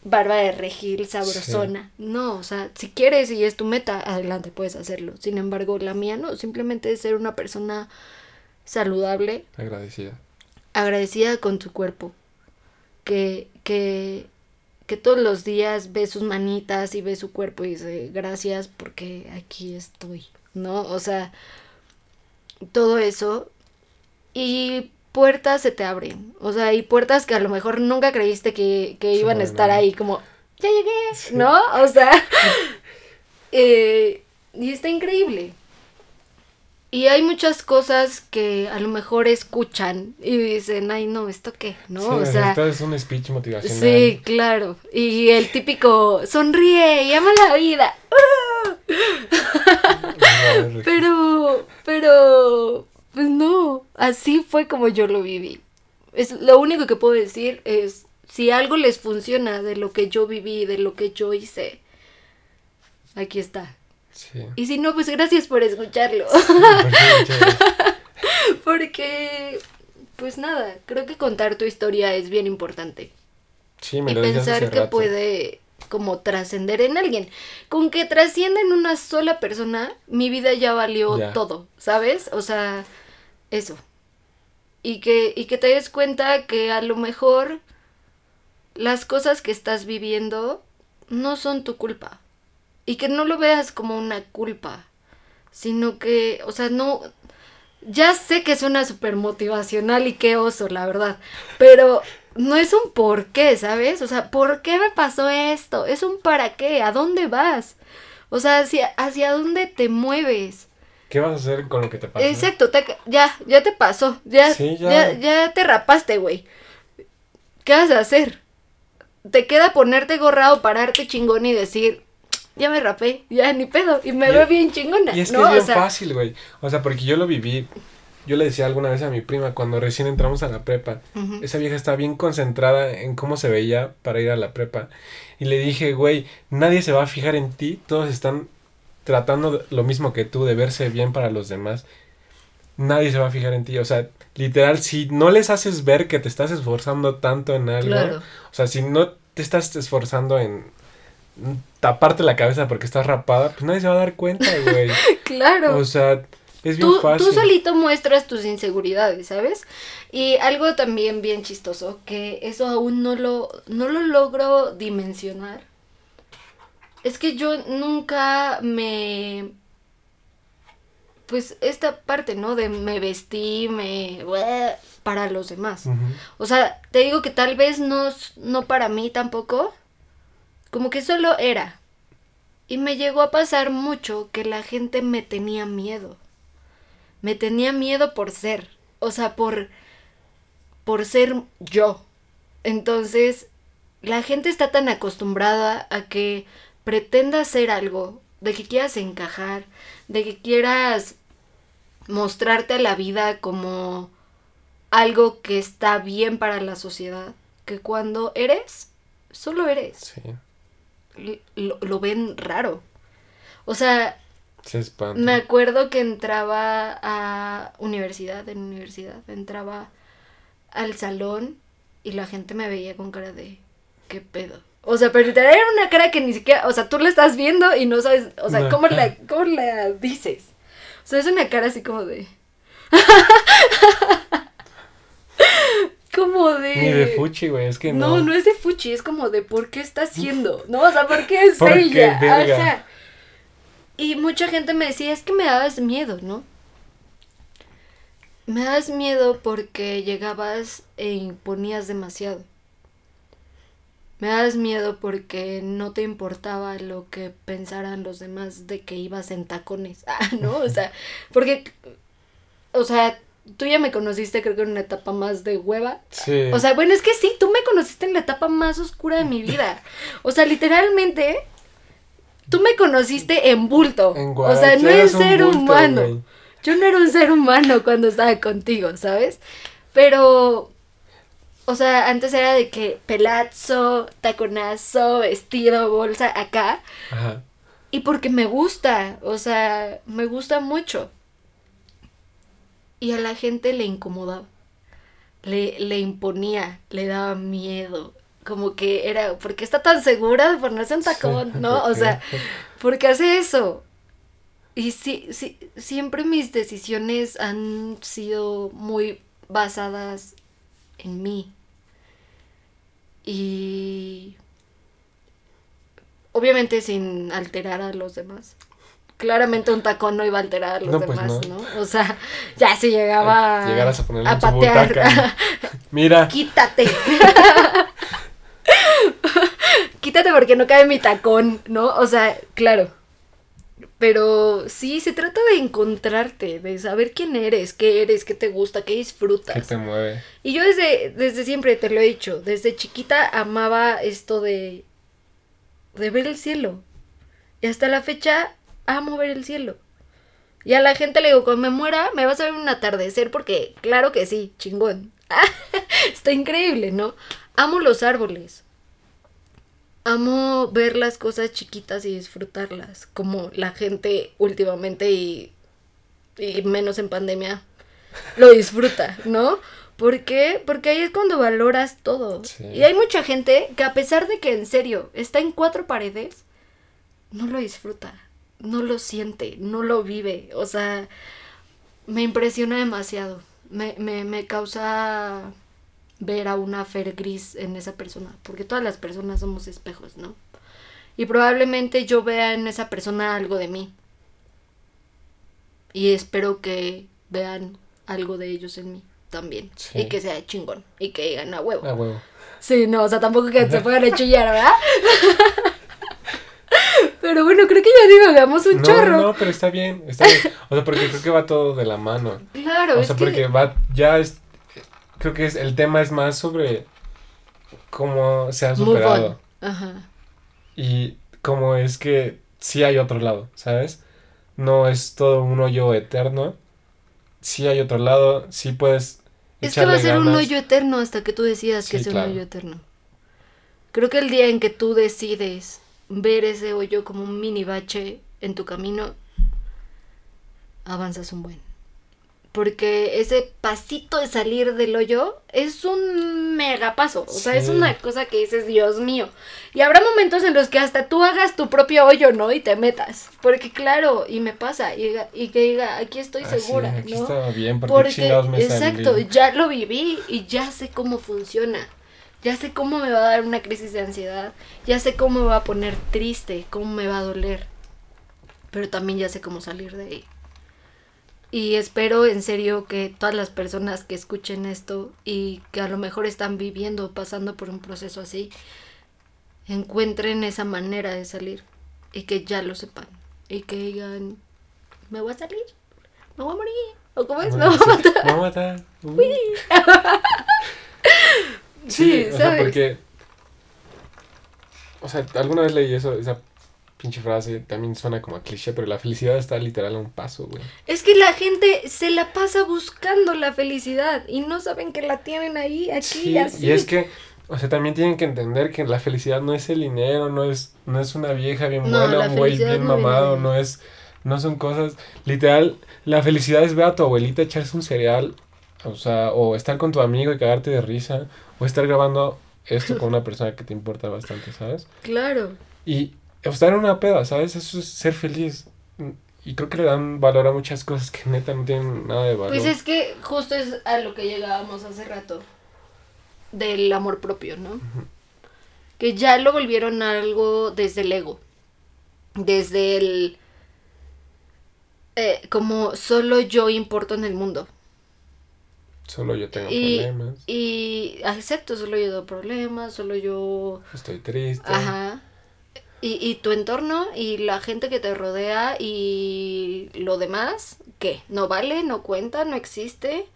barba de regil sabrosona. No, o sea, si quieres y es tu meta, adelante, puedes hacerlo. Sin embargo, la mía no, simplemente es ser una persona saludable. Agradecida. Agradecida con tu cuerpo. Que, que, que todos los días ve sus manitas y ve su cuerpo y dice, gracias porque aquí estoy, ¿no? O sea, todo eso. Y puertas se te abren. O sea, hay puertas que a lo mejor nunca creíste que, iban a estar ahí, como, ya llegué, ¿no? O sea, eh, y está increíble. Y hay muchas cosas que a lo mejor escuchan y dicen, ay, no, ¿esto qué? ¿No? o sea, esto es un speech motivacional. Sí, claro. Y el típico, sonríe y ama la vida. pero, pero, pues no, así fue como yo lo viví. Es lo único que puedo decir es si algo les funciona de lo que yo viví, de lo que yo hice, aquí está. Sí. Y si no, pues gracias por escucharlo. Porque, pues nada, creo que contar tu historia es bien importante. Sí, me y pensar que puede como trascender en alguien. Con que trascienda en una sola persona, mi vida ya valió todo, ¿sabes? O sea, eso. Y que, y que te des cuenta que a lo mejor las cosas que estás viviendo no son tu culpa. Y que no lo veas como una culpa, sino que, o sea, no... Ya sé que suena súper motivacional y qué oso, la verdad, pero no es un por qué, ¿sabes? O sea, ¿por qué me pasó esto? Es un para qué, ¿a dónde vas? O sea, hacia, hacia dónde te mueves. ¿Qué vas a hacer con lo que te pasó? Exacto, ya, ya te pasó. Ya, ya. ya, te rapaste, güey. ¿Qué vas a hacer? Te queda ponerte gorrado, pararte chingón y decir, ya me rapé, ya ni pedo, y me veo bien chingona. Y es que es bien fácil, güey. O sea, porque yo lo viví. Yo le decía alguna vez a mi prima cuando recién entramos a la prepa, esa vieja estaba bien concentrada en cómo se veía para ir a la prepa. Y le dije, güey, nadie se va a fijar en ti, todos están tratando lo mismo que tú, de verse bien para los demás, nadie se va a fijar en ti. O sea, literal, si no les haces ver que te estás esforzando tanto en algo, o sea, si no te estás esforzando en taparte la cabeza porque estás rapada, pues nadie se va a dar cuenta, güey. claro. O sea, es bien tú, fácil. Tú solito muestras tus inseguridades, ¿sabes? Y algo también bien chistoso, que eso aún no lo, no lo logro dimensionar, es que yo nunca me pues esta parte, ¿no? De me vestí, me... para los demás. O sea, te digo que tal vez no, no para mí tampoco, como que solo era. Y me llegó a pasar mucho que la gente me tenía miedo. Me tenía miedo por ser. O sea, por, por ser yo. Entonces, la gente está tan acostumbrada a que pretenda hacer algo, de que quieras encajar, de que quieras mostrarte a la vida como algo que está bien para la sociedad, que cuando eres, solo eres. Sí. Lo, ven raro. O sea, me acuerdo que entraba a universidad, en universidad, entraba al salón y la gente me veía con cara de, ¿qué pedo? O sea, pero era una cara que ni siquiera, o sea, tú la estás viendo y no sabes, o sea, ¿cómo, la, ¿cómo la dices? O sea, es una cara así como de... como de... Ni de fuchi, güey, es que no. No, no es de fuchi, es como de por qué está haciendo, ¿no? O sea, ¿por qué es ella? Y mucha gente me decía, es que me dabas miedo, ¿no? Me dabas miedo porque llegabas e imponías demasiado. Me das miedo porque no te importaba lo que pensaran los demás de que ibas en tacones. Ah, ¿no? O sea, porque, o sea, tú ya me conociste creo que en una etapa más de hueva. Sí. O sea, bueno, es que sí, tú me conociste en la etapa más oscura de mi vida. O sea, literalmente, tú me conociste en bulto. o sea, no eres ser humano. Yo no era un ser humano cuando estaba contigo, ¿sabes? Pero o sea, antes era de que pelazo, taconazo, vestido, bolsa, acá. Ajá. Y porque me gusta, o sea, me gusta mucho. Y a la gente le incomodaba. Le, le imponía, le daba miedo. Como que era, ¿por qué está tan segura de ponerse un tacón? ¿No? O sea, ¿por qué hace eso? Y sí, sí, siempre mis decisiones han sido muy basadas en mí. Y obviamente sin alterar a los demás. Claramente un tacón no iba a alterar a los pues demás, no. O sea, ya se llegaba a, patear. Mira. Quítate. Quítate porque no cae mi tacón, ¿no? O sea, claro. Pero sí, se trata de encontrarte, de saber quién eres, qué eres, qué te gusta, qué disfrutas. ¿Qué te mueve? Y yo desde, desde siempre te lo he dicho, desde chiquita amaba esto de, de ver el cielo. Y hasta la fecha amo ver el cielo. Y a la gente le digo, cuando me muera, me vas a ver un atardecer porque, claro que sí, chingón. Está increíble, ¿no? Amo los árboles amo ver las cosas chiquitas y disfrutarlas, como la gente últimamente y, y menos en pandemia lo disfruta, ¿no? ¿Por qué? Porque ahí es cuando valoras todo. Y hay mucha gente que a pesar de que en serio está en cuatro paredes, no lo disfruta, no lo siente, no lo vive. O sea, me impresiona demasiado. Me, me, me causa ver a una Fer gris en esa persona, porque todas las personas somos espejos, ¿no? Y probablemente yo vea en esa persona algo de mí. Y espero que vean algo de ellos en mí también. Y que sea chingón. Y que digan a huevo. A huevo. Sí, no, o sea, tampoco que se puedan chillar, ¿verdad? pero bueno, creo que ya divagamos un chorro. No, pero está bien, está bien. O sea, porque creo que va todo de la mano. Claro, O sea, porque va, ya es, creo que es, el tema es más sobre cómo se ha superado. Ajá. Y cómo es que sí hay otro lado, ¿sabes? No es todo un hoyo eterno. Sí hay otro lado, sí puedes. Es que va a ser un hoyo eterno hasta que tú decidas que es un hoyo eterno. Creo que el día en que tú decides ver ese hoyo como un mini bache en tu camino, avanzas un buen porque ese pasito de salir del hoyo es un mega paso, o sea, es una cosa que dices, Dios mío. Y habrá momentos en los que hasta tú hagas tu propio hoyo, ¿no? Y te metas, porque claro, y me pasa, y, que diga, aquí estoy segura, aquí ¿no? Estaba bien, porque, me exacto, ya lo viví y ya sé cómo funciona. Ya sé cómo me va a dar una crisis de ansiedad, ya sé cómo me va a poner triste, cómo me va a doler. Pero también ya sé cómo salir de ahí. Y espero en serio que todas las personas que escuchen esto y que a lo mejor están viviendo o pasando por un proceso así, encuentren esa manera de salir y que ya lo sepan y que digan, me voy a salir, me voy a morir, o cómo es, me voy a matar. Me voy a matar. Uh. Sí, Sí, o sea, porque. O sea, alguna vez leí eso, pinche frase, también suena como a cliché, pero la felicidad está literal a un paso, güey. Es que la gente se la pasa buscando la felicidad y no saben que la tienen ahí, aquí, Sí, así. y es que, o sea, también tienen que entender que la felicidad no es el dinero, no es, no es una vieja bien No, buena, un güey bien no mamado, no es, no son cosas, literal, la felicidad es ver a tu abuelita echarse un cereal, o sea, o estar con tu amigo y cagarte de risa, o estar grabando esto con una persona que te importa bastante, ¿sabes? Claro. Y estar en una peda, ¿sabes? Eso es ser feliz. Y creo que le dan valor a muchas cosas que neta no tienen nada de valor. Pues es que justo es a lo que llegábamos hace rato. Del amor propio, ¿no? Que ya lo volvieron algo desde el ego. Desde el... eh, como solo yo importo en el mundo. Solo yo tengo Y, problemas, y acepto, solo yo doy problemas, solo yo... estoy triste. Ajá. Y, y tu entorno y la gente que te rodea y lo demás, ¿qué? ¿No vale? ¿No cuenta? ¿No existe?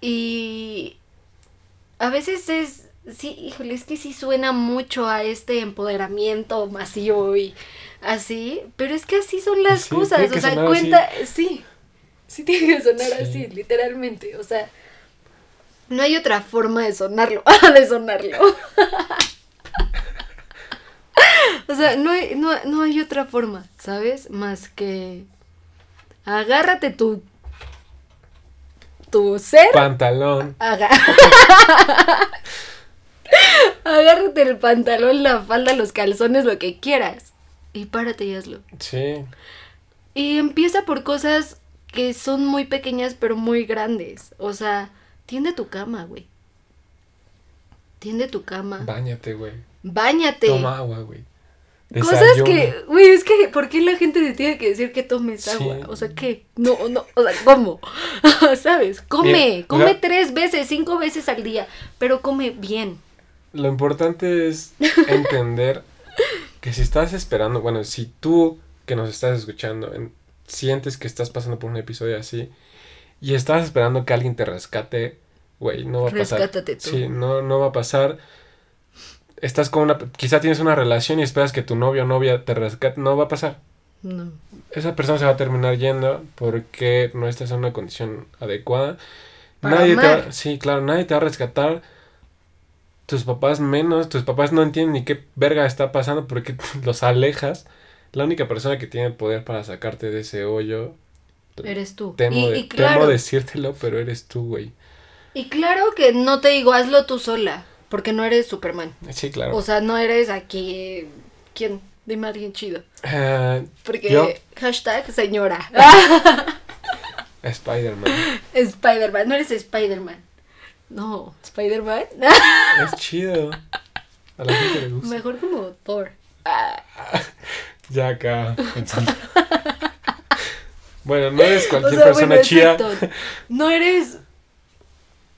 Y a veces es, sí, híjole, es que sí suena mucho a este empoderamiento masivo y así, pero es que así son las Sí, cosas, o sea, cuenta, sí, sí tiene que sonar Sí. así, literalmente, o sea, no hay otra forma de sonarlo, de sonarlo. O sea, no hay, no, no hay otra forma, ¿sabes? Más que agárrate tu tu ser, Pantalón. aga- agárrate el pantalón, la falda, los calzones, lo que quieras y párate y hazlo. Sí. Y empieza por cosas que son muy pequeñas pero muy grandes. O sea, tiende tu cama, güey. Tiende tu cama. Báñate, güey. Báñate. Toma agua, güey. Cosas que, güey, es que, ¿por qué la gente te tiene que decir que tomes Sí. agua? O sea, ¿qué? No, no, o sea, ¿cómo? ¿Sabes? Come, come tres veces, cinco veces al día, pero come bien. Lo importante es entender que si estás esperando, bueno, si tú que nos estás escuchando en- sientes que estás pasando por un episodio así y estás esperando que alguien te rescate, güey, no va a pasar. Rescátate tú. Sí, no, no va a pasar. Estás con una, quizá tienes una relación y esperas que tu novio o novia te rescate, no va a pasar. No. Esa persona se va a terminar yendo porque no estás en una condición adecuada. Para nadie te va, sí, claro, nadie te va a rescatar. Tus papás menos, tus papás no entienden ni qué verga está pasando porque los alejas. La única persona que tiene poder para sacarte de ese hoyo, Eres tú. temo, y, de- y claro, temo decírtelo, pero eres tú, güey. y claro que no te digo, hazlo tú sola, porque no eres Superman. Sí, claro. O sea, no eres aquí, ¿quién? Dime a alguien chido. Ah, Porque Yo. hashtag señora. Spider-Man. Spider-Man, no eres Spider-Man. No, Spider-Man. es chido. A la gente le gusta. Mejor como Thor. Ya acá pensando. bueno, no eres o cualquier sea, persona bueno, chida. exacto. No eres.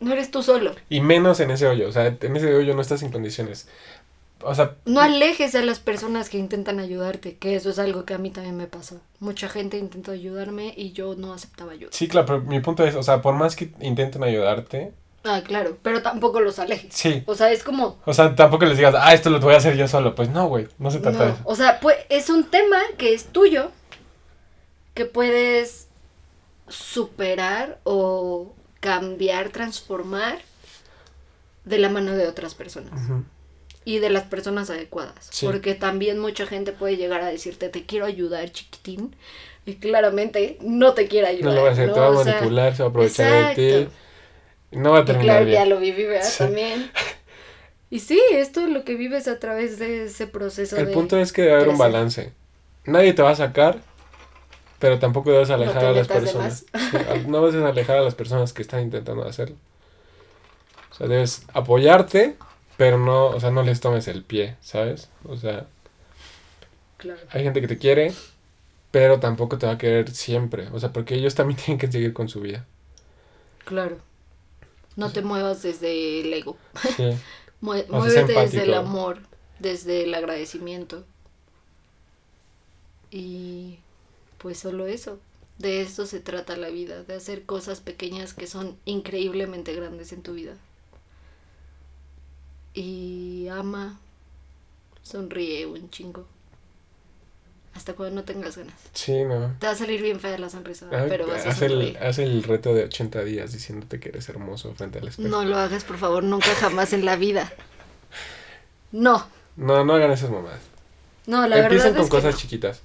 No eres tú solo. Y menos en ese hoyo. O sea, en ese hoyo no estás en condiciones. O sea, No alejes a las personas que intentan ayudarte, que eso es algo que a mí también me pasó. Mucha gente intentó ayudarme y yo no aceptaba ayuda. sí, claro, pero mi punto es, o sea, por más que intenten ayudarte, Ah, claro, pero tampoco los alejes. sí. O sea, es como... O sea, tampoco les digas, ah, esto lo voy a hacer yo solo. Pues no, güey, no se trata de eso. o sea, pues es un tema que es tuyo, que puedes superar o cambiar, transformar de la mano de otras personas Ujú. y de las personas adecuadas. Sí. Porque también mucha gente puede llegar a decirte, te quiero ayudar, chiquitín. Y claramente no te quiere ayudar. No lo va a hacer, ¿no? te va a O sea, manipular, se va a aprovechar de ti. exacto. Y no va a Y terminar claro, bien. ya lo viví, ¿verdad? Sí. También. Y sí, esto es lo que vives a través de ese proceso El de... punto es que debe haber un balance. Nadie te va a sacar, pero tampoco debes alejar a las personas. Sí, no debes alejar a las personas que están intentando hacerlo. O sea, debes apoyarte, pero no, o sea, no les tomes el pie, ¿sabes? O sea, Claro. hay gente que te quiere pero tampoco te va a querer siempre. O sea, porque ellos también tienen que seguir con su vida. Claro. No te muevas desde el ego. Sí. Mue- O sea, sé Muévete desde el amor, desde el agradecimiento. Y pues solo eso. De esto se trata la vida, de hacer cosas pequeñas que son increíblemente grandes en tu vida. Y ama, sonríe un chingo. Hasta cuando no tengas ganas. Sí, no. Te va a salir bien fea la sonrisa, Ah, pero vas a haz, el, haz el reto de 80 días diciéndote que eres hermoso frente al espejo. No lo hagas, por favor, nunca jamás en la vida. No, No, no hagan esas mamadas. no, la Empiecen verdad con es que cosas no. chiquitas.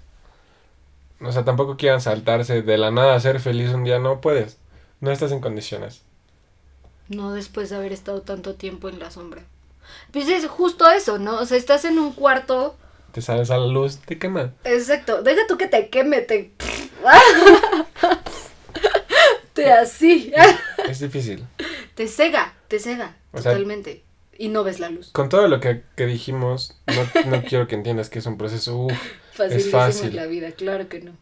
O sea, tampoco quieran saltarse de la nada a ser feliz un día. No puedes. No estás en condiciones. No después de haber estado tanto tiempo en la sombra. Pues es justo eso, ¿no? O sea, estás en un cuarto. Te sales a la luz, te quema. Exacto. Deja tú que te queme, te. te así. Es difícil. te cega, te cega. O sea- totalmente. Y no ves la luz. Con todo lo que, que dijimos, no, no quiero que entiendas que es un proceso. uf, Facilísimo fácil. la vida, claro que no.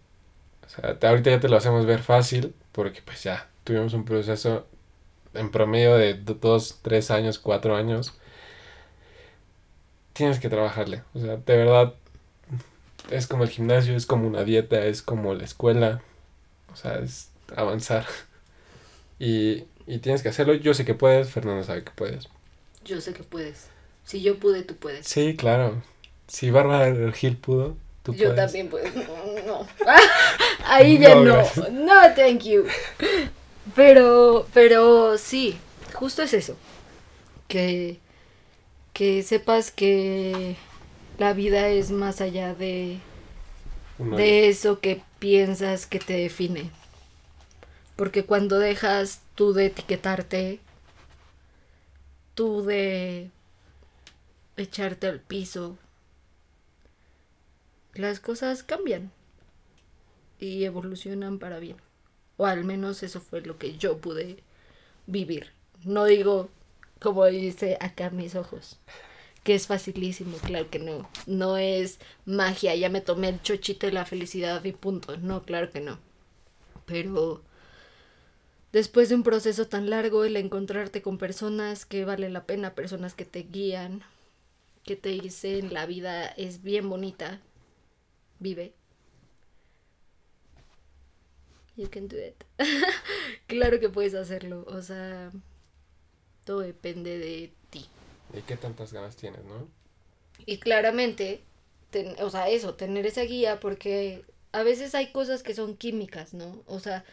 O sea, ahorita ya te lo hacemos ver fácil, porque pues ya tuvimos un proceso en promedio de do- dos, tres años, cuatro años. Tienes que trabajarle. O sea, de verdad, es como el gimnasio, es como una dieta, es como la escuela. O sea, es avanzar. Y, y tienes que hacerlo. Yo sé que puedes, Fernando sabe que puedes. Yo sé que puedes. Si yo pude, tú puedes. Sí, claro. Si Bárbara Gil pudo, tú yo puedes. también puedo. No. Ahí ya No, no. thank you. Pero, pero sí, justo es eso. Que, que sepas que la vida es más allá de, de eso que piensas que te define. Porque cuando dejas tú de etiquetarte, tú de echarte al piso, las cosas cambian y evolucionan para bien. O al menos eso fue lo que yo pude vivir. No digo, como dice acá mis ojos, que es facilísimo, claro que no. No es magia, ya me tomé el chochito de la felicidad y punto. No, claro que no. Pero después de un proceso tan largo, el encontrarte con personas que valen la pena, personas que te guían, que te dicen la vida es bien bonita, vive. You can do it. claro que puedes hacerlo, o sea, todo depende de ti. ¿Y qué tantas ganas tienes, no? Y claramente, ten- o sea, eso, tener esa guía, porque a veces hay cosas que son químicas, ¿no? O sea,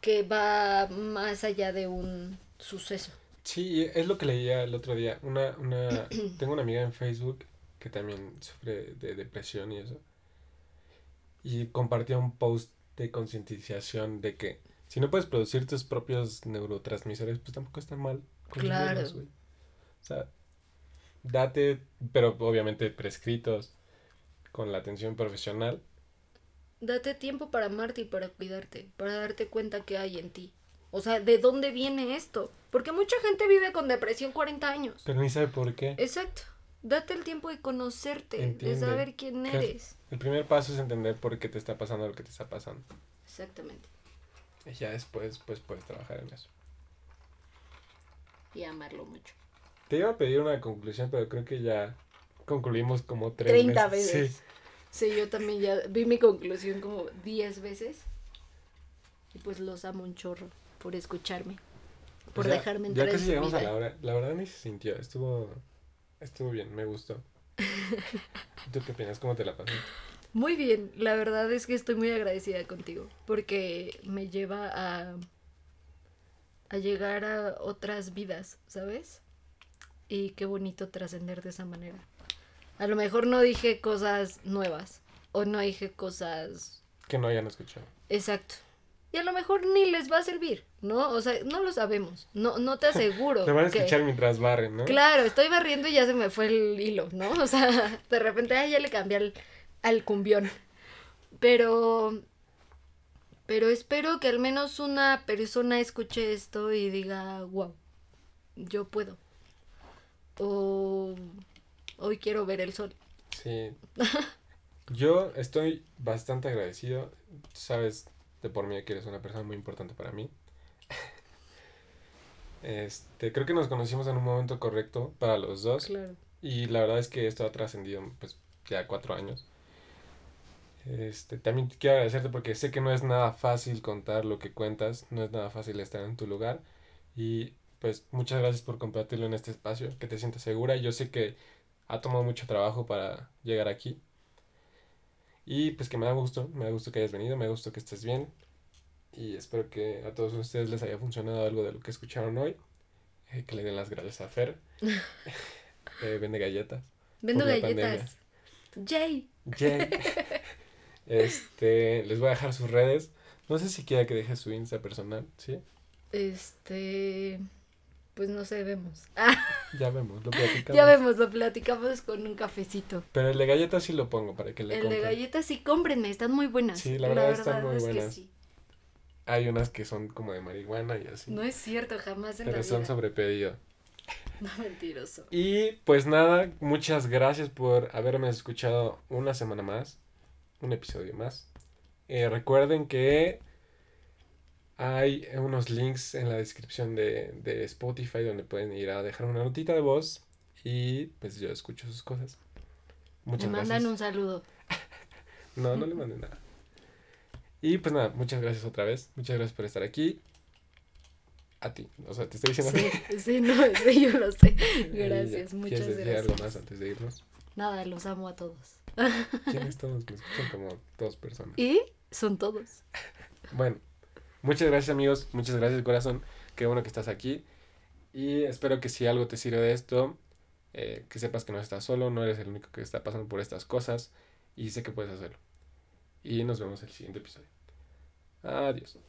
que va más allá de un suceso. Sí, es lo que leía el otro día. Una, una, tengo una amiga en Facebook que también sufre de depresión y eso. Y compartió un post de concientización de que si no puedes producir tus propios neurotransmisores, pues tampoco está mal. Claro. güey. O sea, date, pero obviamente prescritos, con la atención profesional. Date tiempo para amarte y para cuidarte, para darte cuenta que hay en ti. O sea, ¿de dónde viene esto? Porque mucha gente vive con depresión 40 años. Pero ni sabe por qué. Exacto. Date el tiempo de conocerte, Entiende. de saber quién eres. El primer paso es entender por qué te está pasando lo que te está pasando. Exactamente. Y ya después, pues puedes trabajar en eso. Y amarlo mucho. Te iba a pedir una conclusión, pero creo que ya concluimos como tres 30 veces. veces. Sí. yo también ya vi mi conclusión como 10 veces. Y pues los amo un chorro por escucharme. Por O sea, dejarme Ya entrar en casi llegamos vida. a la hora. La verdad ni se sintió. Estuvo, estuvo bien, me gustó. ¿Tú qué opinas? ¿Cómo te la pasaste? Muy bien, la verdad es que estoy muy agradecida contigo porque me lleva a a llegar a otras vidas, ¿sabes? Y qué bonito trascender de esa manera. A lo mejor no dije cosas nuevas o no dije cosas Que no hayan escuchado. exacto. Y a lo mejor ni les va a servir, ¿no? O sea, no lo sabemos. No no te aseguro. Lo van a que- escuchar mientras barren, ¿no? Claro, estoy barriendo y ya se me fue el hilo, ¿no? O sea, de repente ay, ya le cambié al, al cumbión. Pero. Pero espero que al menos una persona escuche esto y diga, wow, yo puedo. O hoy quiero ver el sol. Sí. Yo estoy bastante agradecido. Sabes de por mí que eres una persona muy importante para mí. Este, creo que nos conocimos en un momento correcto para los dos. Claro. Y la verdad es que esto ha trascendido pues ya cuatro años. Este, también quiero agradecerte porque sé que no es nada fácil contar lo que cuentas, no es nada fácil estar en tu lugar. Y pues muchas gracias por compartirlo en este espacio, que te sientas segura. Yo sé que ha tomado mucho trabajo para llegar aquí. Y pues que me da gusto, me da gusto que hayas venido, me da gusto que estés bien. Y espero que a todos ustedes les haya funcionado algo de lo que escucharon hoy. Eh, que le den las gracias a Fer. eh, vende galletas. Vendo galletas. Jay. Jay. este, les voy a dejar sus redes. No sé si quiera que deje su Insta personal, ¿sí? Este. Pues no sé, vemos. Ya vemos, lo platicamos. ya vemos, lo platicamos con un cafecito. Pero el de galletas sí lo pongo para que le El compren. de galletas sí, cómprenme, están muy buenas. Sí, la verdad están muy es que buenas. sí. Hay unas que son como de marihuana y así. No es cierto, jamás en pero la son vida. sobre pedido. No, mentiroso. Y pues nada, muchas gracias por haberme escuchado una semana más, un episodio más. Eh, recuerden que hay unos links en la descripción de, de Spotify donde pueden ir a dejar una notita de voz y pues yo escucho sus cosas. Muchas Me gracias. mandan un saludo. No, no le mandé nada. Y pues nada, muchas gracias otra vez. Muchas gracias por estar aquí. A ti. O sea, te estoy diciendo a Sí, ti. sí, no, sí, yo lo sé. Y. Gracias, muchas ¿Quieres decir gracias. algo más antes de irnos? Nada, los amo a todos. ¿Quiénes todos? Me escuchan como dos personas. Y son todos. Bueno, muchas gracias amigos, muchas gracias corazón, qué bueno que estás aquí y espero que si algo te sirve de esto, eh, que sepas que no estás solo, no eres el único que está pasando por estas cosas y sé que puedes hacerlo. Y nos vemos en el siguiente episodio. Adiós.